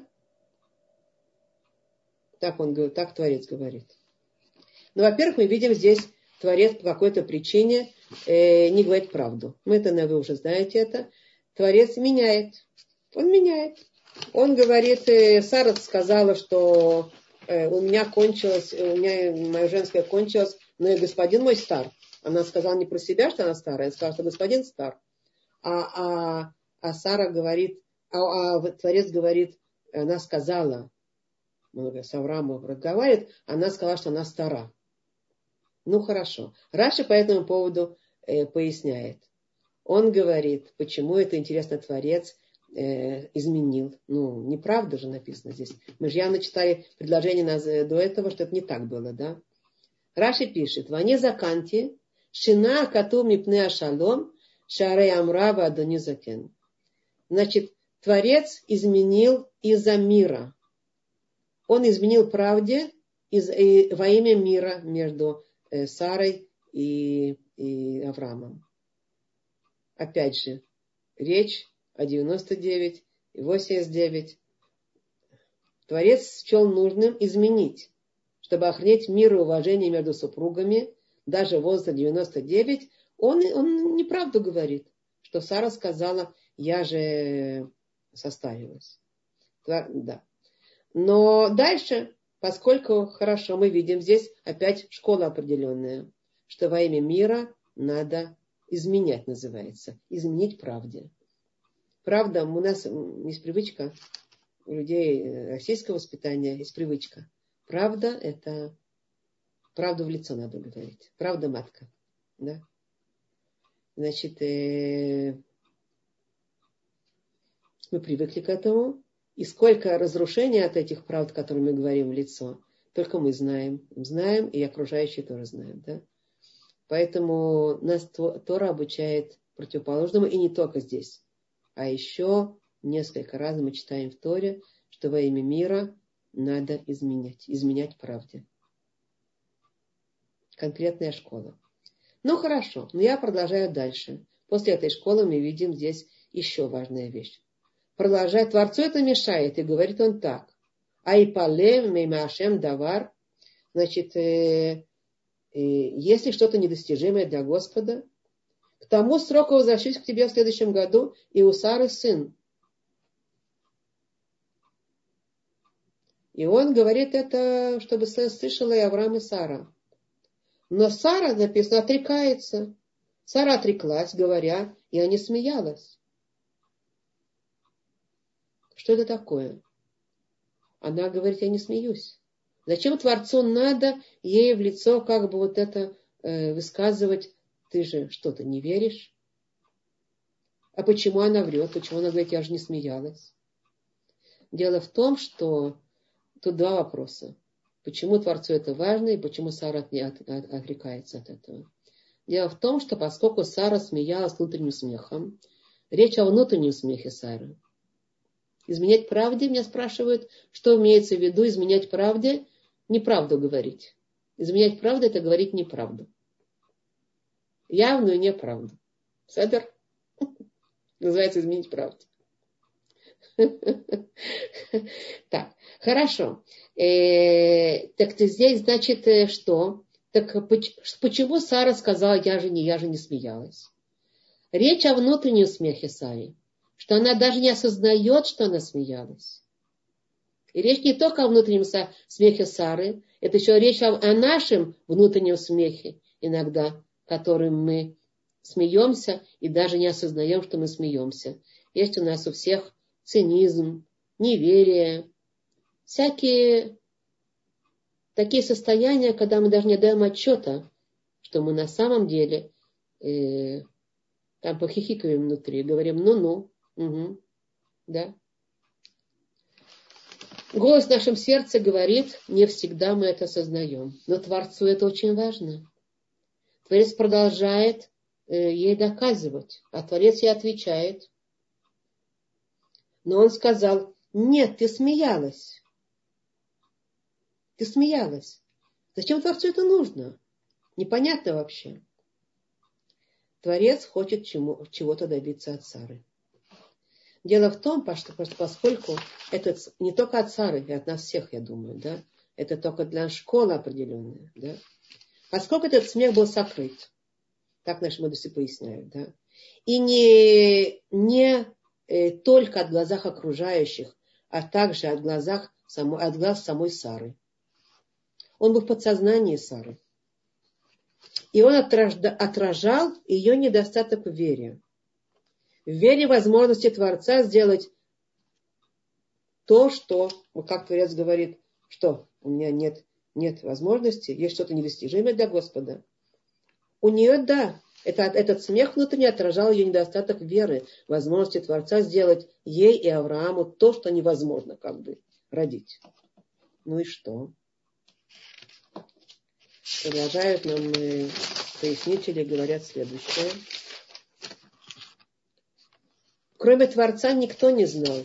Speaker 1: так он говорит, так Творец говорит. Ну, во-первых, мы видим здесь Творец по какой-то причине э, не говорит правду. Мы это, наверное, вы уже знаете это. Творец меняет. Он меняет. Он говорит, э, Сара сказала, что э, у меня кончилось, у меня мое женское кончилось, но и господин мой стар. Она сказала не про себя, что она старая, она сказала, что господин стар. А, а а Сара говорит, а, а Творец говорит, она сказала, с Авраамом разговаривает, она сказала, что она стара. Ну хорошо. Раша по этому поводу э, поясняет. Он говорит, почему это интересно Творец э, изменил. Ну, неправда же написано здесь. Мы же явно читали предложение нас, э, до этого, что это не так было, да? Раши пишет, ване заканти, шина кату мипне ашалом, шарей амрава адонизакен. Значит, Творец изменил из-за мира. Он изменил правде из, и, во имя мира между э, Сарой и, и Авраамом. Опять же, речь о 99 и 89. Творец счел нужным изменить, чтобы охранять мир и уважение между супругами, даже возраста 99, он, он неправду говорит, что Сара сказала, я же состарилась. Да. Но дальше, поскольку хорошо мы видим здесь опять школа определенная, что во имя мира надо изменять, называется. Изменить правде. Правда, у нас есть привычка, у людей российского воспитания есть привычка. Правда – это правду в лицо надо говорить. Правда матка. Да? Значит, э, мы привыкли к этому. И сколько разрушений от этих правд, которые мы говорим в лицо, только мы знаем. Знаем, и окружающие тоже знают. Да? Поэтому нас Тора обучает противоположному, и не только здесь. А еще несколько раз мы читаем в Торе, что во имя мира надо изменять, изменять правде. Конкретная школа. Ну хорошо, но я продолжаю дальше. После этой школы мы видим здесь еще важная вещь. Продолжает, Творцу это мешает, и говорит он так. Айпалем меймашем давар. Значит, э, э, если что-то недостижимое для Господа, к тому сроку возвращусь к тебе в следующем году, и у Сары сын. И он говорит это, чтобы слышала и Авраам и Сара. Но Сара, написано, отрекается. Сара отреклась, говоря, и она смеялась. Что это такое? Она говорит, я не смеюсь. Зачем Творцу надо ей в лицо как бы вот это э, высказывать, ты же что-то не веришь? А почему она врет? Почему она говорит, я же не смеялась? Дело в том, что тут два вопроса. Почему Творцу это важно и почему Сара от, от, от, отрекается от этого? Дело в том, что поскольку Сара смеялась внутренним смехом, речь о внутреннем смехе Сары. Изменять правде, меня спрашивают, что имеется в виду изменять правде? Неправду говорить. Изменять правду – это говорить неправду. Явную неправду. Седер? <laughs> Называется изменить правду. <laughs> Так, хорошо. Э, так ты здесь, значит, э, что? Так почему Сара сказала, я же не, я же не смеялась? Речь о внутреннем смехе Сари, что она даже не осознает, что она смеялась. И речь не только о внутреннем смехе Сары, это еще речь о, о нашем внутреннем смехе иногда, которым мы смеемся и даже не осознаем, что мы смеемся. Есть у нас у всех цинизм, неверие, всякие такие состояния, когда мы даже не даем отчета, что мы на самом деле э, там похихикаем внутри, говорим, ну-ну, угу, да. Голос в нашем сердце говорит, не всегда мы это осознаем, но Творцу это очень важно. Творец продолжает э, ей доказывать, а Творец ей отвечает. Но он сказал, нет, ты смеялась. Ты смеялась. Зачем Творцу это нужно? Непонятно вообще. Творец хочет чему, чего-то добиться от Сары. Дело в том, что поскольку это не только от Сары, и от нас всех, я думаю, да, это только для школы определенная, да, поскольку этот смех был сокрыт, так наши мудрецы поясняют, да, и не, не э, только от глазах окружающих, а также от, глазах, от глаз самой Сары. Он был в подсознании Сары. И он отражал ее недостаток в вере. В вере возможности Творца сделать то, что, как Творец говорит, что у меня нет, нет возможности, есть что-то недостижимое для Господа. У нее, да, это, этот смех внутренне отражал ее недостаток веры, возможности Творца сделать ей и Аврааму то, что невозможно как бы родить. Ну и что? Продолжают нам э, пояснители, говорят следующее. Кроме Творца никто не знал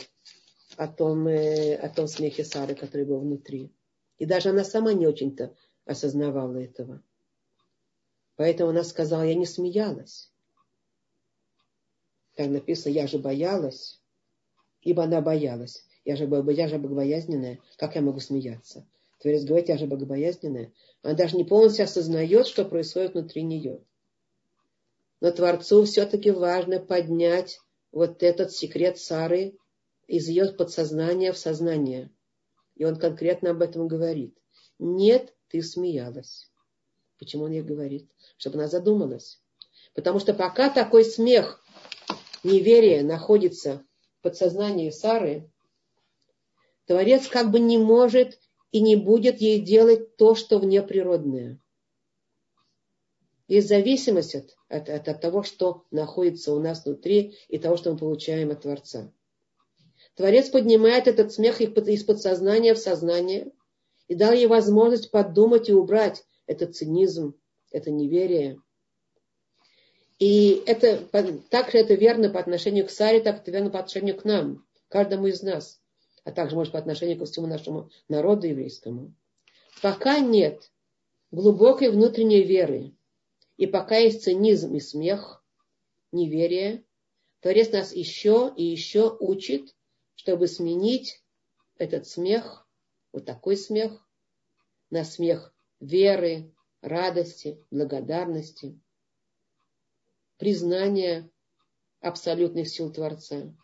Speaker 1: о том, э, о том смехе Сары, который был внутри. И даже она сама не очень-то осознавала этого. Поэтому она сказала, я не смеялась. Там написано, я же боялась, ибо она боялась. Я же, я же богобоязненная, как я могу смеяться? Творец говорит, я же богобоязненная. Она даже не полностью осознает, что происходит внутри нее. Но Творцу все-таки важно поднять вот этот секрет Сары из ее подсознания в сознание. И он конкретно об этом говорит. Нет, ты смеялась. Почему он ей говорит? Чтобы она задумалась. Потому что пока такой смех, неверие находится в подсознании Сары, Творец как бы не может и не будет ей делать то, что внеприродное. Есть зависимость от, от, от, от того, что находится у нас внутри и того, что мы получаем от Творца. Творец поднимает этот смех из подсознания в сознание и дал ей возможность подумать и убрать этот цинизм, это неверие. И это, также это верно по отношению к Саре, так это верно по отношению к нам, каждому из нас, а также, может, по отношению ко всему нашему народу еврейскому. Пока нет глубокой внутренней веры, и пока есть цинизм и смех, неверие, Творец нас еще и еще учит, чтобы сменить этот смех, вот такой смех, на смех веры, радости, благодарности, признания абсолютных сил Творца.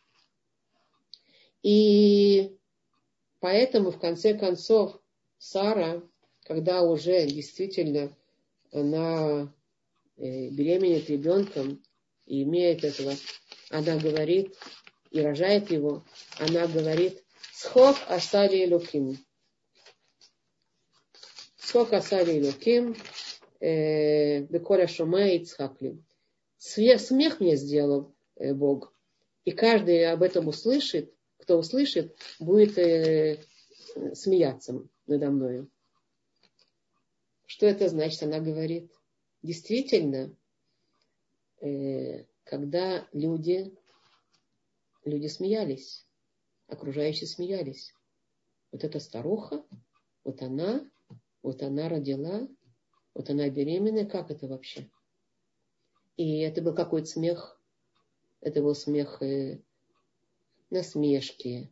Speaker 1: И поэтому, в конце концов, Сара, когда уже действительно она беременеет ребенком и имеет этого, она говорит и рожает его, она говорит, схок асари луким. Схок асари луким, э, беколя шума и цхакли. Смех мне сделал э, Бог. И каждый об этом услышит, кто услышит, будет смеяться надо мною. Что это значит? Она говорит, действительно, э, когда люди, люди смеялись, окружающие смеялись. Вот эта старуха, вот она, вот она родила, вот она беременная, как это вообще? И это был какой-то смех, это был смех э, насмешки,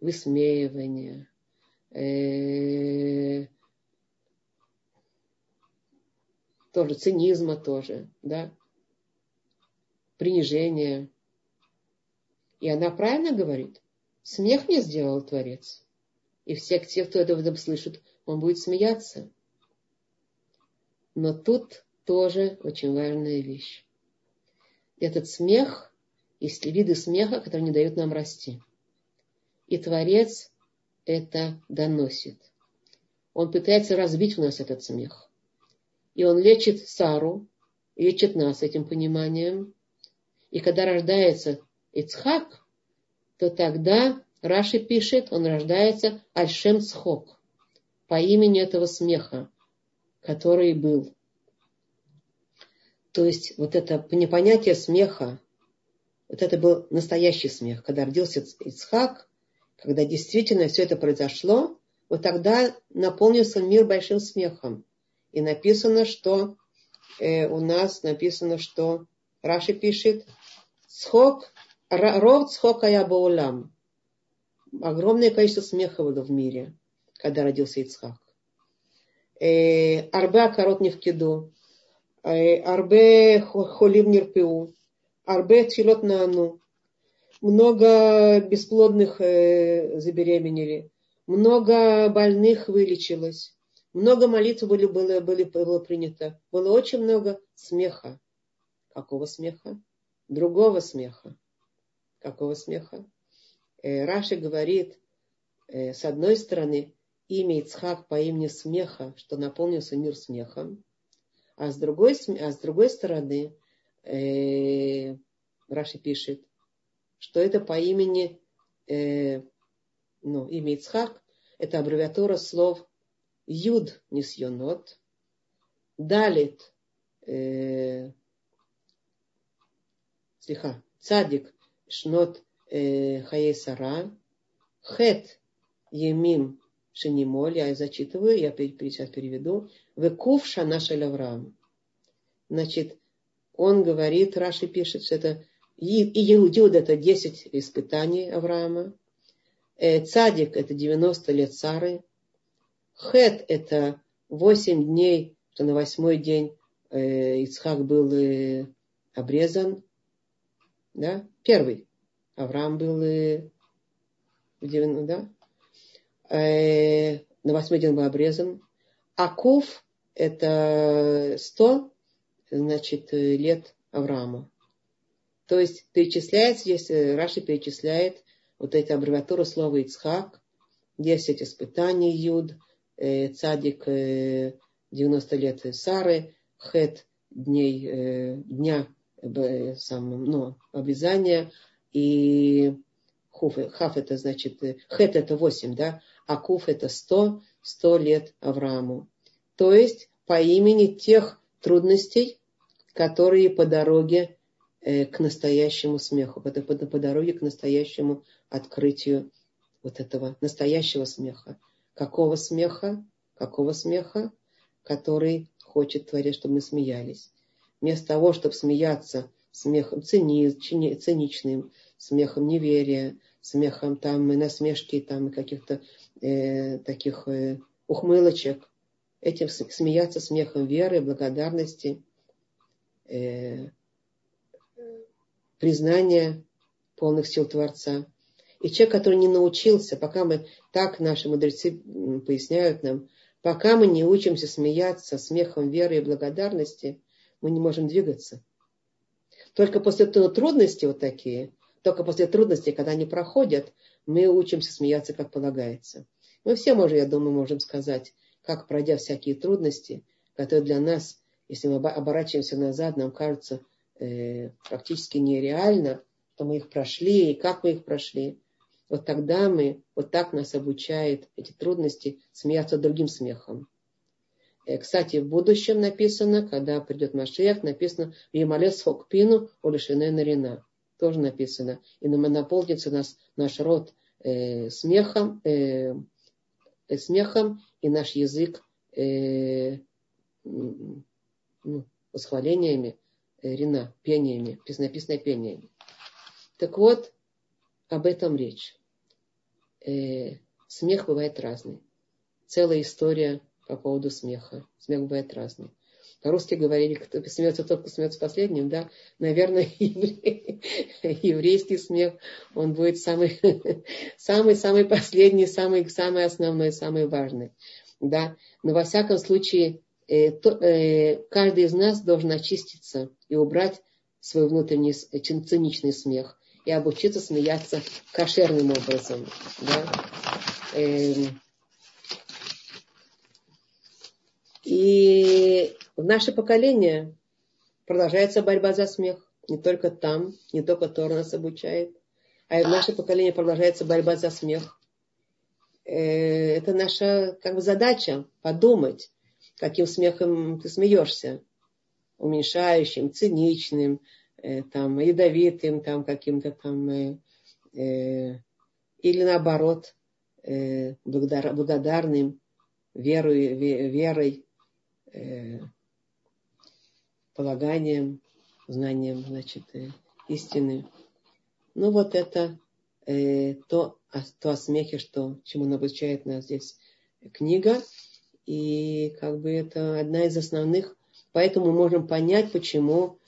Speaker 1: высмеивания, э, тоже цинизма тоже, да, принижения. И она правильно говорит. Смех мне сделал Творец. И все те, кто это слышит, он будет смеяться. Но тут тоже очень важная вещь. Этот смех, есть виды смеха, которые не дают нам расти. И Творец это доносит. Он пытается разбить в нас этот смех. И он лечит Сару, лечит нас этим пониманием. И когда рождается Ицхак, то тогда Раши пишет, он рождается Альшем Цхок, по имени этого смеха, который был. То есть вот это непонятие смеха, вот это был настоящий смех. Когда родился Ицхак, когда действительно все это произошло, вот тогда наполнился мир большим смехом. И написано, что э, у нас написано, что Раши пишет, схок, ров схока я баулам. Огромное количество смеха было в мире, когда родился Ицхак. Э, арбе акарот не в киду. Э, арбе холим нирпеу. Арбе тфилот нану много бесплодных э, забеременели, много больных вылечилось, много молитв были, было, были, было принято, было очень много смеха. Какого смеха? Другого смеха. Какого смеха? Э, Раши говорит, э, с одной стороны, имя Ицхак по имени смеха, что наполнился мир смехом, а с другой, а с другой стороны, э, Раши пишет, что это по имени, э, ну, имя Ицхак, это аббревиатура слов Юд Нисьонот, Далит, э, слиха, Цадик Шнот э, Хаей Сара, Хет Емим Шенимоль, я зачитываю, я сейчас переведу, Векув Шана Авраам. Значит, он говорит, Раши пишет, что это и Иуд это 10 испытаний Авраама. Э, цадик это 90 лет Сары. Хет это 8 дней, что на восьмой день э, Ицхак был э, обрезан. Да? Первый. Авраам был да? на восьмой день был обрезан. Акув это 100 значит, лет Авраама. То есть перечисляется, если Раши перечисляет вот эти аббревиатуры слова Ицхак, 10 испытаний Юд, э, Цадик 90 э, лет Сары, Хет дней, э, дня э, сам, ну, обрезания. И хуф, хаф это значит, э, хет это 8, да, а куф это 100, 100 лет Аврааму. То есть по имени тех трудностей, которые по дороге э, к настоящему смеху, по, по дороге к настоящему открытию вот этого настоящего смеха. Какого смеха? Какого смеха? Который хочет Творец, чтобы мы смеялись. Вместо того, чтобы смеяться смехом цини, циничным, смехом неверия, смехом там и насмешки, там и каких-то э, таких э, ухмылочек, этим смеяться смехом веры, благодарности, э, признания полных сил Творца. И человек, который не научился, пока мы, так наши мудрецы поясняют нам, пока мы не учимся смеяться смехом веры и благодарности, мы не можем двигаться. Только после трудностей вот такие, только после трудностей, когда они проходят, мы учимся смеяться, как полагается. Мы все можем, я думаю, можем сказать, как пройдя всякие трудности, которые для нас, если мы оборачиваемся назад, нам кажется э, практически нереально, что мы их прошли и как мы их прошли. Вот тогда мы, вот так нас обучает эти трудности смеяться другим смехом. Э, кстати, в будущем написано, когда придет Машех, написано «Емалес хокпину улишене нарина». Тоже написано. И наполнится нас наш род э, смехом, э, э, смехом и наш язык э, ну, восхвалениями, э, рина, пениями, написано пениями. Так вот, об этом речь. Э, смех бывает разный. Целая история по поводу смеха. Смех бывает разный. По-русски говорили, кто смеется, тот, кто смеется последним, да. Наверное, <laughs> еврейский смех, он будет самый, <laughs> самый, самый последний, самый, самый основной, самый важный, да. Но во всяком случае, э, то, э, каждый из нас должен очиститься и убрать свой внутренний циничный смех и обучиться смеяться кошерным образом. Да? Эм. И в наше поколение продолжается борьба за смех. Не только там, не только Тора нас обучает, а и в наше поколение продолжается борьба за смех. Э, это наша как бы, задача подумать, каким смехом ты смеешься. Уменьшающим, циничным, там, ядовитым, там, каким-то там, э, э, или наоборот, э, благодар, благодарным верой, верой э, полаганием, знанием, значит, э, истины. Ну, вот это э, то, то о смехе, что, чему обучает нас здесь книга. И как бы это одна из основных, поэтому можем понять, почему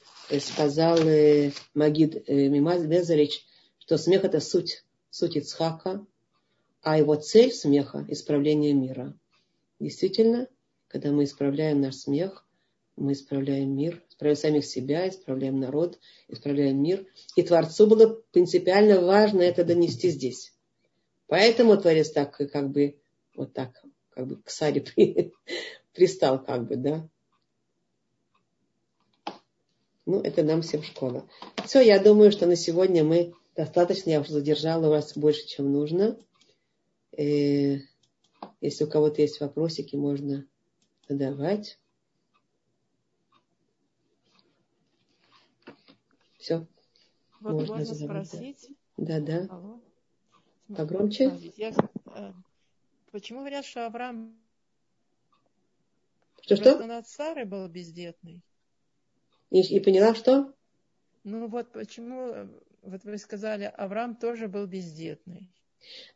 Speaker 1: сказал э, Магид э, Мимаз Безарич, что смех это суть, суть Ицхака, а его цель смеха – исправление мира. Действительно, когда мы исправляем наш смех, мы исправляем мир, исправляем самих себя, исправляем народ, исправляем мир. И Творцу было принципиально важно это донести здесь. Поэтому Творец так, как бы, вот так, как бы к Саре <laughs> пристал, как бы, да. Ну, это нам всем школа. Все, я думаю, что на сегодня мы достаточно, я уже задержала вас больше, чем нужно. Э, если у кого-то есть вопросики, можно задавать. Все.
Speaker 3: Вот можно, можно спросить.
Speaker 1: Да, да. Алло. Погромче. Я,
Speaker 3: э, почему говорят, что Авраам
Speaker 1: что, что?
Speaker 3: над Сарой был бездетный?
Speaker 1: И, и поняла, что?
Speaker 3: Ну вот почему, вот вы сказали, Авраам тоже был бездетный.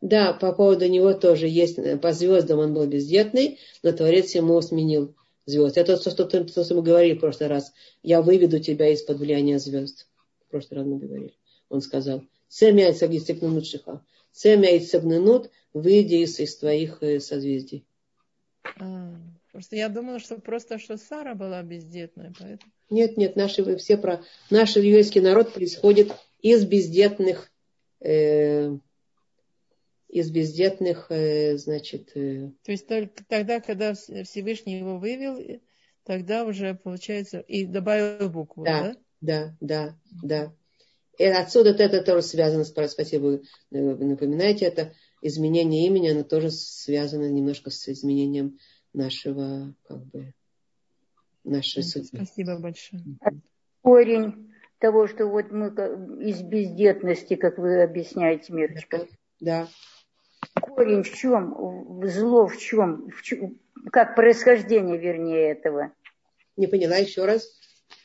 Speaker 1: Да, по поводу него тоже есть, по звездам он был бездетный, но Творец ему сменил звезд. Это то, что, то, что мы говорили в прошлый раз. Я выведу тебя из-под влияния звезд. В прошлый раз мы говорили. Он сказал, Семя Ицагистикнунут Шиха. Семя Ицагнунут, выйди из, из твоих э, созвездий.
Speaker 3: А, просто я думала, что просто, что Сара была бездетная, поэтому...
Speaker 1: Нет, нет, наши, все про, наш еврейский народ происходит из бездетных, э, из бездетных, э, значит... Э,
Speaker 3: То есть только тогда, когда Всевышний его вывел, тогда уже получается, и добавил букву,
Speaker 1: да? Да, да, да, да. И отсюда это тоже связано, спасибо, вы напоминаете это, изменение имени, оно тоже связано немножко с изменением нашего, как бы, нашей судьбы.
Speaker 3: Спасибо большое.
Speaker 2: Корень того, что вот мы из бездетности, как вы объясняете, Мирочка.
Speaker 1: Да.
Speaker 2: Корень в чем? Зло в чем? В чем? Как происхождение, вернее, этого?
Speaker 1: Не поняла еще раз.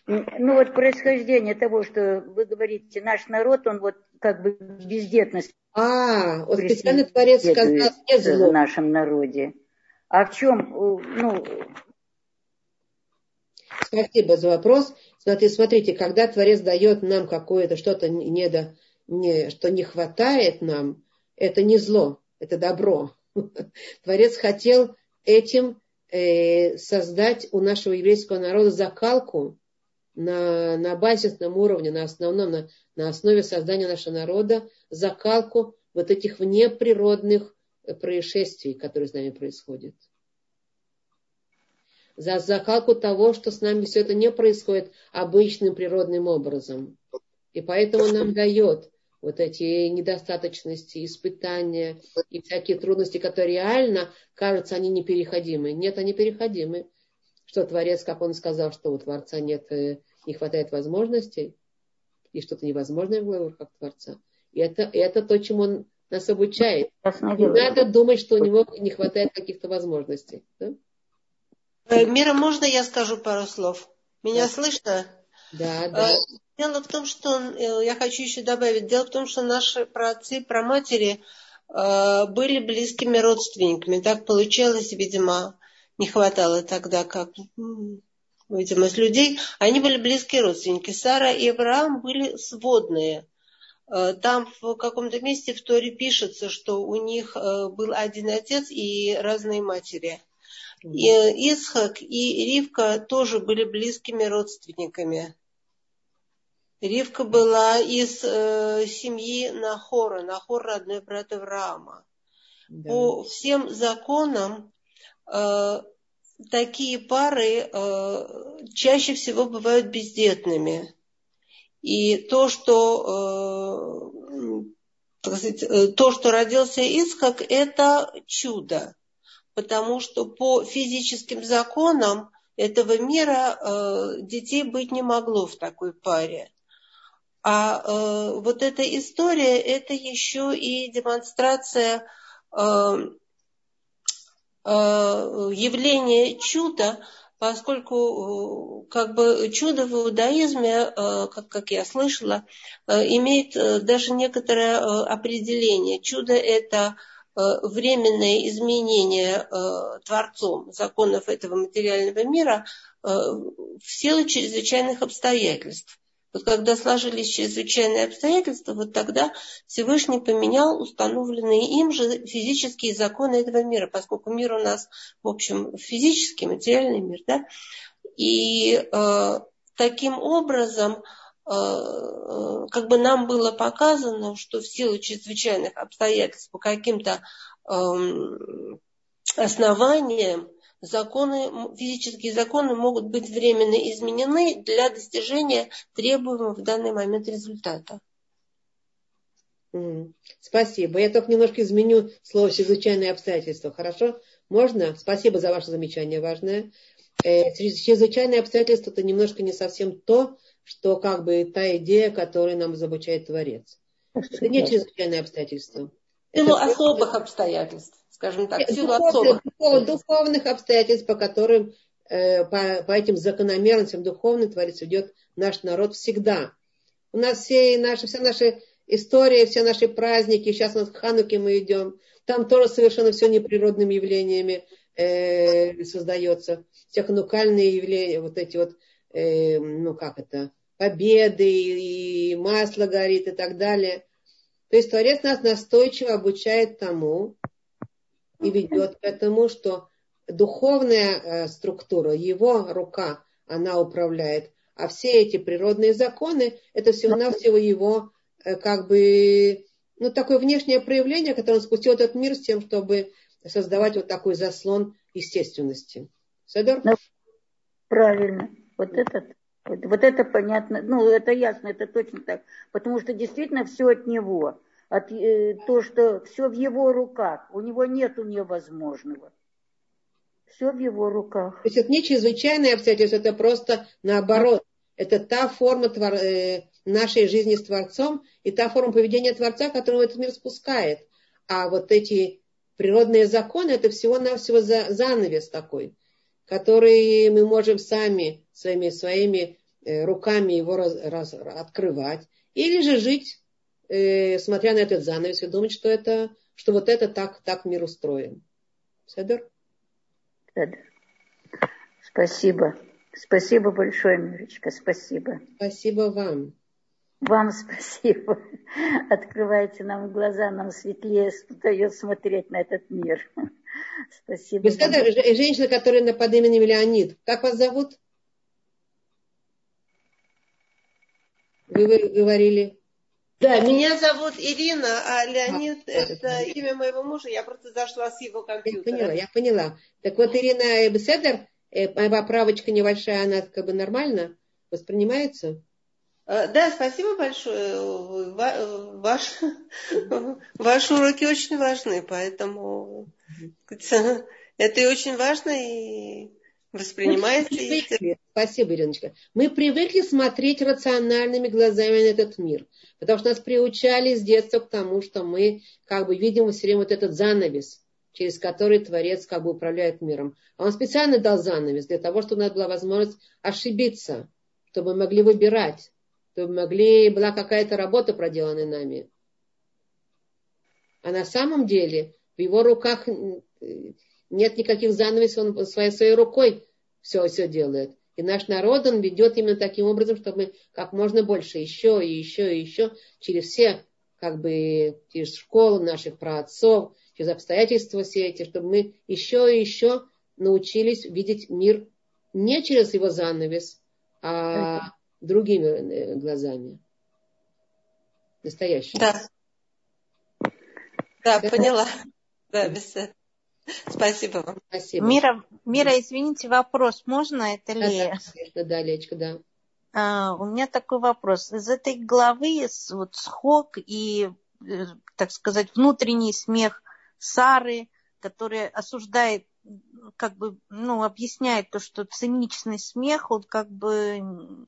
Speaker 2: Ну вот происхождение того, что вы говорите, наш народ, он вот как бы бездетность.
Speaker 1: А, вот специально Творец сказал не зло.
Speaker 2: В нашем народе. А в чем, ну...
Speaker 1: Спасибо за вопрос. Смотрите, смотрите, когда Творец дает нам какое-то что-то, не до, не, что не хватает нам, это не зло, это добро. <laughs> Творец хотел этим э, создать у нашего еврейского народа закалку на, на базисном уровне, на основном, на, на основе создания нашего народа, закалку вот этих внеприродных происшествий, которые с нами происходят. За закалку того, что с нами все это не происходит обычным природным образом. И поэтому нам дает вот эти недостаточности, испытания и всякие трудности, которые реально кажутся, они непереходимы. Нет, они переходимы. Что Творец, как он сказал, что у Творца нет, э, не хватает возможностей, и что-то невозможное в глазах как Творца. И это, и это то, чему он нас обучает. Не надо думать, что у него не хватает каких-то возможностей. Да?
Speaker 5: Э, Мира, можно я скажу пару слов? Меня да. слышно?
Speaker 1: Да, да. Э,
Speaker 5: дело в том, что э, я хочу еще добавить. Дело в том, что наши праотцы, праматери были близкими родственниками. Так получилось, видимо, не хватало тогда, как видимость людей. Они были близкие родственники. Сара и Авраам были сводные. Там в каком-то месте в Торе пишется, что у них был один отец и разные матери. И Исхак и Ривка тоже были близкими родственниками. Ривка была из э, семьи Нахора. Нахор родной брат Авраама. Да. По всем законам э, такие пары э, чаще всего бывают бездетными. И то, что, э, сказать, э, то, что родился Исхак, это чудо потому что по физическим законам этого мира э, детей быть не могло в такой паре. А вот эта история, это еще и демонстрация явления чуда, поскольку э, как бы чудо в иудаизме, э, как, как я слышала, э, имеет даже некоторое определение. Чудо это временное изменение Творцом законов этого материального мира в силу чрезвычайных обстоятельств. Вот когда сложились чрезвычайные обстоятельства, вот тогда Всевышний поменял установленные им же физические законы этого мира, поскольку мир у нас, в общем, физический, материальный мир, да, и э, таким образом Э, как бы нам было показано, что в силу чрезвычайных обстоятельств по каким-то эм, основаниям законы, физические законы могут быть временно изменены для достижения требуемого в данный момент результата.
Speaker 1: Спасибо. Я только немножко изменю слово «чрезвычайные обстоятельства». Хорошо? Можно? Спасибо за ваше замечание важное. Э, чрезвычайные обстоятельства – это немножко не совсем то, что как бы та идея, которой нам изобучает Творец. Это не чрезвычайные обстоятельства.
Speaker 5: Силу особых обстоятельств, скажем так, в силу особых.
Speaker 1: Духовных обстоятельств, по которым, э, по, по этим закономерностям духовный Творец ведет наш народ всегда. У нас все наши, вся наша история, все наши праздники, сейчас у нас к Хануке мы идем, там тоже совершенно все неприродными явлениями э, создается. Все ханукальные явления, вот эти вот, э, ну как это, победы, и масло горит и так далее. То есть Творец нас настойчиво обучает тому и ведет к этому, что духовная э, структура, его рука, она управляет. А все эти природные законы, это всего-навсего его э, как бы, ну, такое внешнее проявление, которое он спустил этот мир с тем, чтобы создавать вот такой заслон естественности. Садор?
Speaker 2: Правильно. Вот вот, вот это понятно. Ну, это ясно, это точно так. Потому что действительно все от него. От, э, то, что все в его руках. У него нет невозможного. Все в его руках.
Speaker 1: То есть это не чрезвычайное обстоятельство, это просто наоборот. Это та форма твор, э, нашей жизни с Творцом и та форма поведения Творца, которую этот мир спускает. А вот эти природные законы, это всего-навсего за, занавес такой, который мы можем сами своими, своими э, руками его раз, раз, открывать. Или же жить, э, смотря на этот занавес, и думать, что, это, что вот это так, так мир устроен. Седер?
Speaker 2: Спасибо. Спасибо большое, Мирочка, спасибо.
Speaker 1: Спасибо вам.
Speaker 2: Вам спасибо. <laughs> Открываете нам глаза, нам светлее дает смотреть на этот мир. <laughs> Спасибо.
Speaker 1: Вы сказали, женщина, которая под именем Леонид. Как вас зовут? Вы, вы говорили.
Speaker 5: Да, меня зовут Ирина, а Леонид а, это имя моего мужа. Я просто зашла с его компьютера.
Speaker 1: Я поняла, я поняла. Так вот, Ирина Беседер, э, поправочка небольшая, она как бы нормально воспринимается?
Speaker 5: Э, да, спасибо большое. Ваш, <laughs> ваши уроки очень важны, поэтому это и очень важно и воспринимается.
Speaker 1: Спасибо, Ириночка. Мы привыкли смотреть рациональными глазами на этот мир, потому что нас приучали с детства к тому, что мы как бы видим все время вот этот занавес, через который Творец как бы управляет миром. А он специально дал занавес для того, чтобы у нас была возможность ошибиться, чтобы мы могли выбирать чтобы могли, была какая-то работа проделана нами. А на самом деле в его руках нет никаких занавесов, он своей, своей рукой все, все делает. И наш народ, он ведет именно таким образом, чтобы мы как можно больше, еще и еще и еще, через все, как бы, через школу наших праотцов, через обстоятельства все эти, чтобы мы еще и еще научились видеть мир не через его занавес, а другими э, глазами. Настоящими.
Speaker 5: Да. Да, поняла. Да, без Спасибо вам.
Speaker 6: Спасибо. Мира, Мира, извините, вопрос можно? Это
Speaker 1: да,
Speaker 6: Лея.
Speaker 1: Да, да, Лечка, да.
Speaker 6: А, у меня такой вопрос. Из этой главы вот схок и, э, так сказать, внутренний смех Сары, который осуждает как бы, ну, объясняет то, что циничный смех, он как бы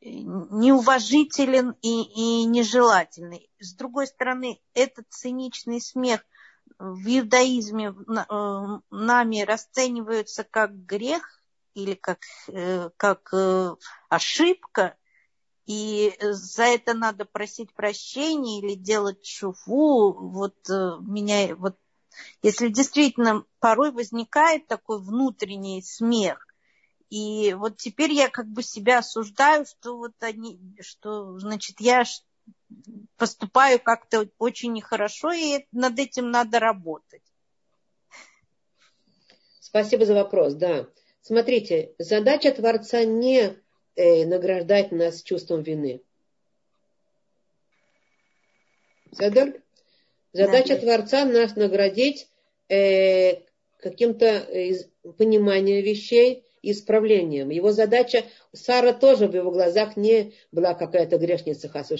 Speaker 6: неуважителен и, и нежелательный. С другой стороны, этот циничный смех в иудаизме э, нами расценивается как грех или как, э, как э, ошибка, и за это надо просить прощения или делать шуфу. Вот меня, вот, если действительно порой возникает такой внутренний смех, и вот теперь я как бы себя осуждаю, что вот они, что, значит, я поступаю как-то очень нехорошо, и над этим надо работать.
Speaker 1: Спасибо за вопрос, да. Смотрите, задача Творца не э, награждать нас чувством вины. Задача да. Творца нас наградить э, каким-то э, пониманием вещей, исправлением. Его задача, Сара тоже в его глазах не была какая-то грешница Хасу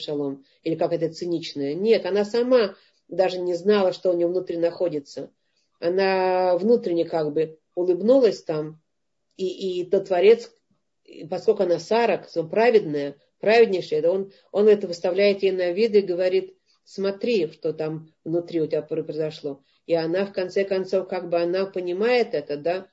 Speaker 1: или какая-то циничная. Нет, она сама даже не знала, что у нее внутри находится. Она внутренне как бы улыбнулась там, и, и тот творец, поскольку она Сара, праведная, праведнейшая, он, он это выставляет ей на вид и говорит, смотри, что там внутри у тебя произошло. И она, в конце концов, как бы она понимает это, да,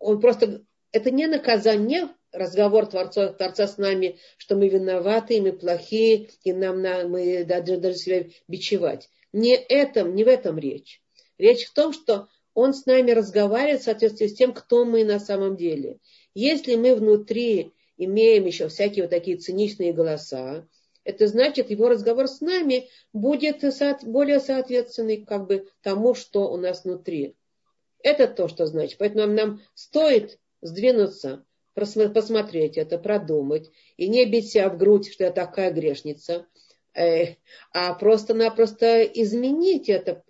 Speaker 1: он просто, это не наказание, разговор Творца, Творца с нами, что мы виноваты, мы плохие, и нам на, мы даже, даже себя бичевать. Не, этом, не в этом речь. Речь в том, что он с нами разговаривает в соответствии с тем, кто мы на самом деле. Если мы внутри имеем еще всякие вот такие циничные голоса, это значит, его разговор с нами будет более соответственный как бы тому, что у нас внутри. Это то, что значит. Поэтому нам, стоит сдвинуться, посмотреть это, продумать, и не бить себя в грудь, что я такая грешница, а просто-напросто изменить это.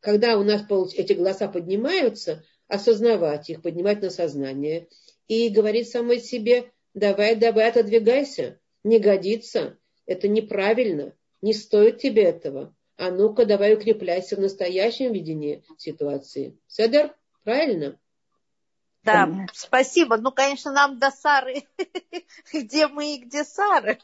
Speaker 1: Когда у нас эти голоса поднимаются, осознавать их, поднимать на сознание и говорить самой себе, давай, давай, отодвигайся, не годится, это неправильно, не стоит тебе этого. А ну-ка, давай укрепляйся в настоящем видении ситуации. Седер, правильно?
Speaker 6: Да, спасибо. Ну, конечно, нам до Сары, <laughs> где мы и где Сара.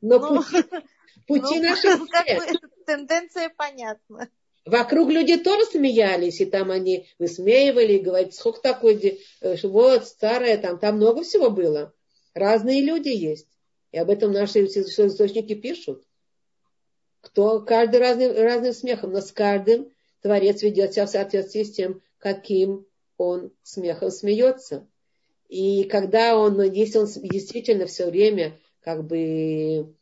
Speaker 1: Но ну, пути, <laughs> пути ну, наши как бы, <laughs>
Speaker 6: тенденция понятна.
Speaker 1: Вокруг люди тоже смеялись, и там они высмеивали, и говорили, сколько такой, э, вот, старая, там, там много всего было. Разные люди есть. И об этом наши источники пишут. Кто, каждый разный, разным смехом, но с каждым Творец ведет себя в соответствии с тем, каким он смехом смеется. И когда он, если он действительно все время как бы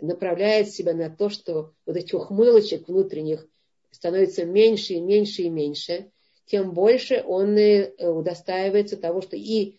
Speaker 1: направляет себя на то, что вот этих ухмылочек внутренних становится меньше и меньше и меньше, тем больше он удостаивается того, что и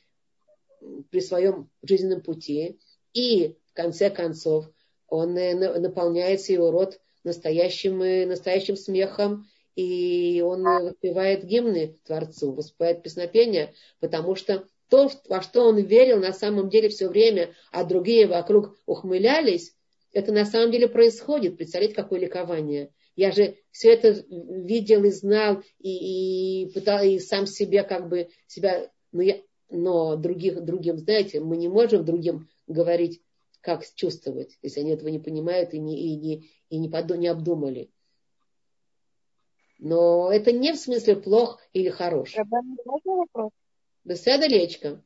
Speaker 1: при своем жизненном пути, и в конце концов он наполняется его рот настоящим, настоящим смехом, и он воспевает гимны Творцу, воспевает песнопения, потому что то, во что он верил на самом деле все время, а другие вокруг ухмылялись, это на самом деле происходит. Представляете, какое ликование. Я же все это видел и знал, и, и пытал, и сам себе как бы себя, но, я, но других, другим, знаете, мы не можем другим говорить, как чувствовать, если они этого не понимают и не, и не, и не, подо, не обдумали. Но это не в смысле плох или хорош.
Speaker 6: Можно вопрос?
Speaker 1: Беседа лечка.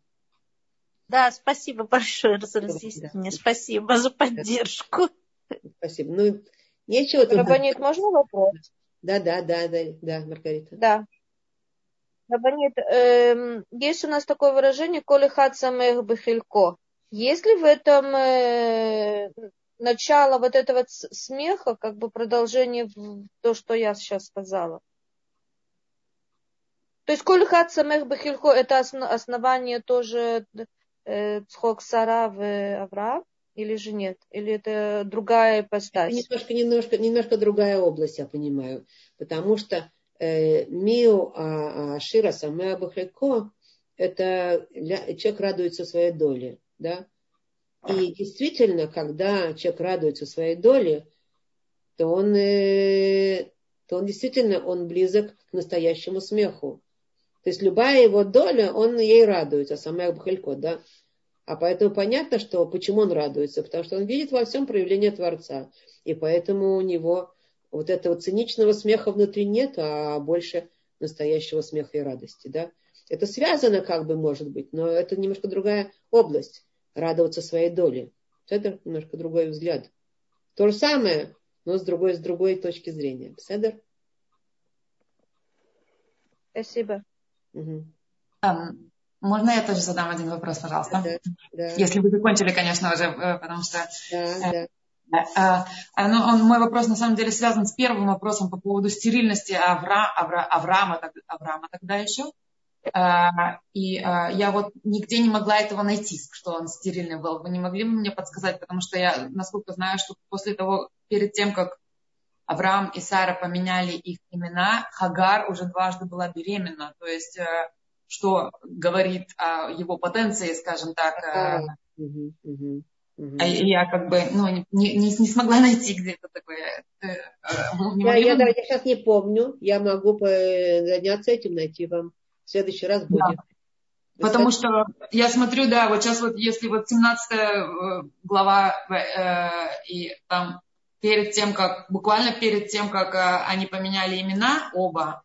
Speaker 6: Да, спасибо большое за разъяснение. Да. Спасибо за поддержку.
Speaker 1: Спасибо. Ну, нечего тут...
Speaker 7: Рабанит, можно вопрос?
Speaker 1: Да, да, да, да, да, Маргарита.
Speaker 7: Да. Рабанит, э, есть у нас такое выражение «коли хат самых бахилько». Есть ли в этом э, начало вот этого смеха, как бы продолжение в то, что я сейчас сказала? То есть «коли хат самых бахилько» это основание тоже э, Цхок Сара в Авраам? Или же нет? Или это другая ипостась?
Speaker 1: Немножко, немножко, немножко другая область, я понимаю. Потому что э, Миу а, а, Шира это человек радуется своей доле. Да? И действительно, когда человек радуется своей доле, то он, э, то он действительно он близок к настоящему смеху. То есть любая его доля, он ей радуется, самая Бахалько, да. А поэтому понятно, что почему он радуется, потому что он видит во всем проявление Творца. И поэтому у него вот этого циничного смеха внутри нет, а больше настоящего смеха и радости. Да? Это связано, как бы, может быть, но это немножко другая область. Радоваться своей доле. Это немножко другой взгляд. То же самое, но с другой, с другой точки зрения. Седер?
Speaker 7: Спасибо.
Speaker 4: Угу. Um, можно я тоже задам один вопрос, пожалуйста?
Speaker 1: Да, да.
Speaker 4: Если вы закончили, конечно, уже, э, потому что...
Speaker 1: Да,
Speaker 4: э, да. А, а, ну, он, мой вопрос на самом деле связан с первым вопросом по поводу стерильности Авра, Авра, Авраама, Авраама тогда еще. А, и а, я вот нигде не могла этого найти, что он стерильный был. Вы не могли бы мне подсказать, потому что я, насколько знаю, что после того, перед тем, как Авраам и Сара поменяли их имена, Хагар уже дважды была беременна. То есть что говорит о его потенции, скажем так. А. А я как бы ну, не, не, не смогла найти где-то такое. Э, э,
Speaker 1: я, я, да, я сейчас не помню. Я могу заняться этим, найти вам. В следующий раз будет. Да.
Speaker 4: Потому что я смотрю, да, вот сейчас вот если вот 17 э, глава э, и там перед тем, как, буквально перед тем, как э, они поменяли имена оба,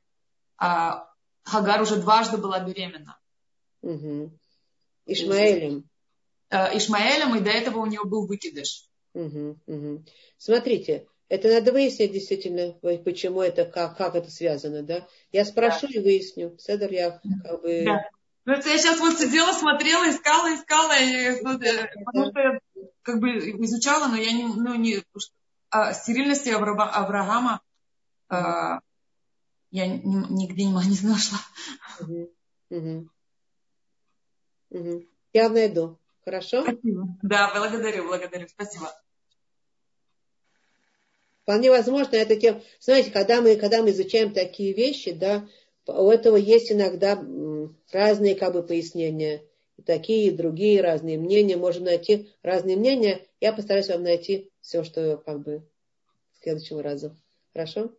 Speaker 4: э, Хагар уже дважды была беременна.
Speaker 1: Угу. Ишмаэлем.
Speaker 4: Э, Ишмаэлем, и до этого у нее был выкидыш.
Speaker 1: Угу, угу. Смотрите, это надо выяснить действительно, почему это, как, как это связано, да? Я спрошу да. и выясню. Седор, я как бы...
Speaker 4: Да. Ну, это я сейчас вот сидела, смотрела, искала, искала, и, ну, да. потому что я как бы изучала, но я не, ну, не, а, стерильности Авраама, а, я нигде не, <laughs> не нашла.
Speaker 1: Угу. Угу. Угу. Я найду. Хорошо?
Speaker 4: Спасибо. Да, благодарю, благодарю. Спасибо.
Speaker 1: Вполне возможно, это тем, знаете, когда мы, когда мы изучаем такие вещи, да, у этого есть иногда разные как бы пояснения. И такие, и другие разные мнения. Можно найти разные мнения. Я постараюсь вам найти все, что как бы к следующему разу. Хорошо?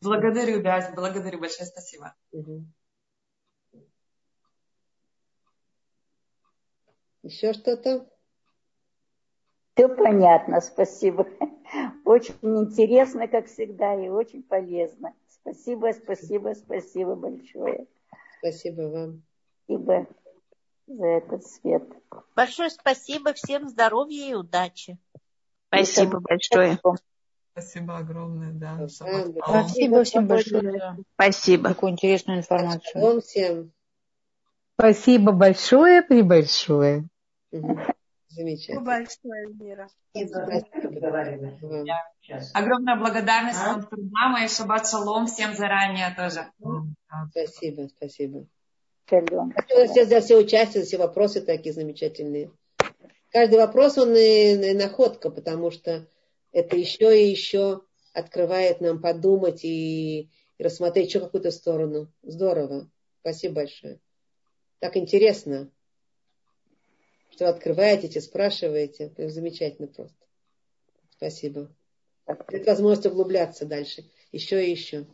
Speaker 4: Благодарю, да, благодарю, большое спасибо.
Speaker 1: Угу. Еще что-то?
Speaker 2: Все понятно, спасибо. Очень интересно, как всегда, и очень полезно. Спасибо, спасибо, спасибо большое.
Speaker 1: Спасибо вам.
Speaker 2: Спасибо за этот свет.
Speaker 6: Большое спасибо, всем здоровья и удачи.
Speaker 7: Спасибо и большое.
Speaker 4: Спасибо огромное, да.
Speaker 7: Спасибо всем большое.
Speaker 6: Спасибо.
Speaker 7: Такую интересную информацию.
Speaker 1: Вам всем.
Speaker 8: Спасибо большое, прибольшое.
Speaker 1: Угу. Замечательно.
Speaker 7: большое, Мира.
Speaker 4: Огромная благодарность а? вам, мама, и шаббат шалом всем заранее тоже.
Speaker 1: Спасибо, спасибо.
Speaker 2: Шалом.
Speaker 1: Спасибо за все участие, за все вопросы такие замечательные. Каждый вопрос, он и, и находка, потому что это еще и еще открывает нам подумать и, и рассмотреть еще какую-то сторону. Здорово. Спасибо большое. Так интересно что открываете, спрашиваете. Замечательно просто. Спасибо. Нет возможности углубляться дальше. Еще и еще.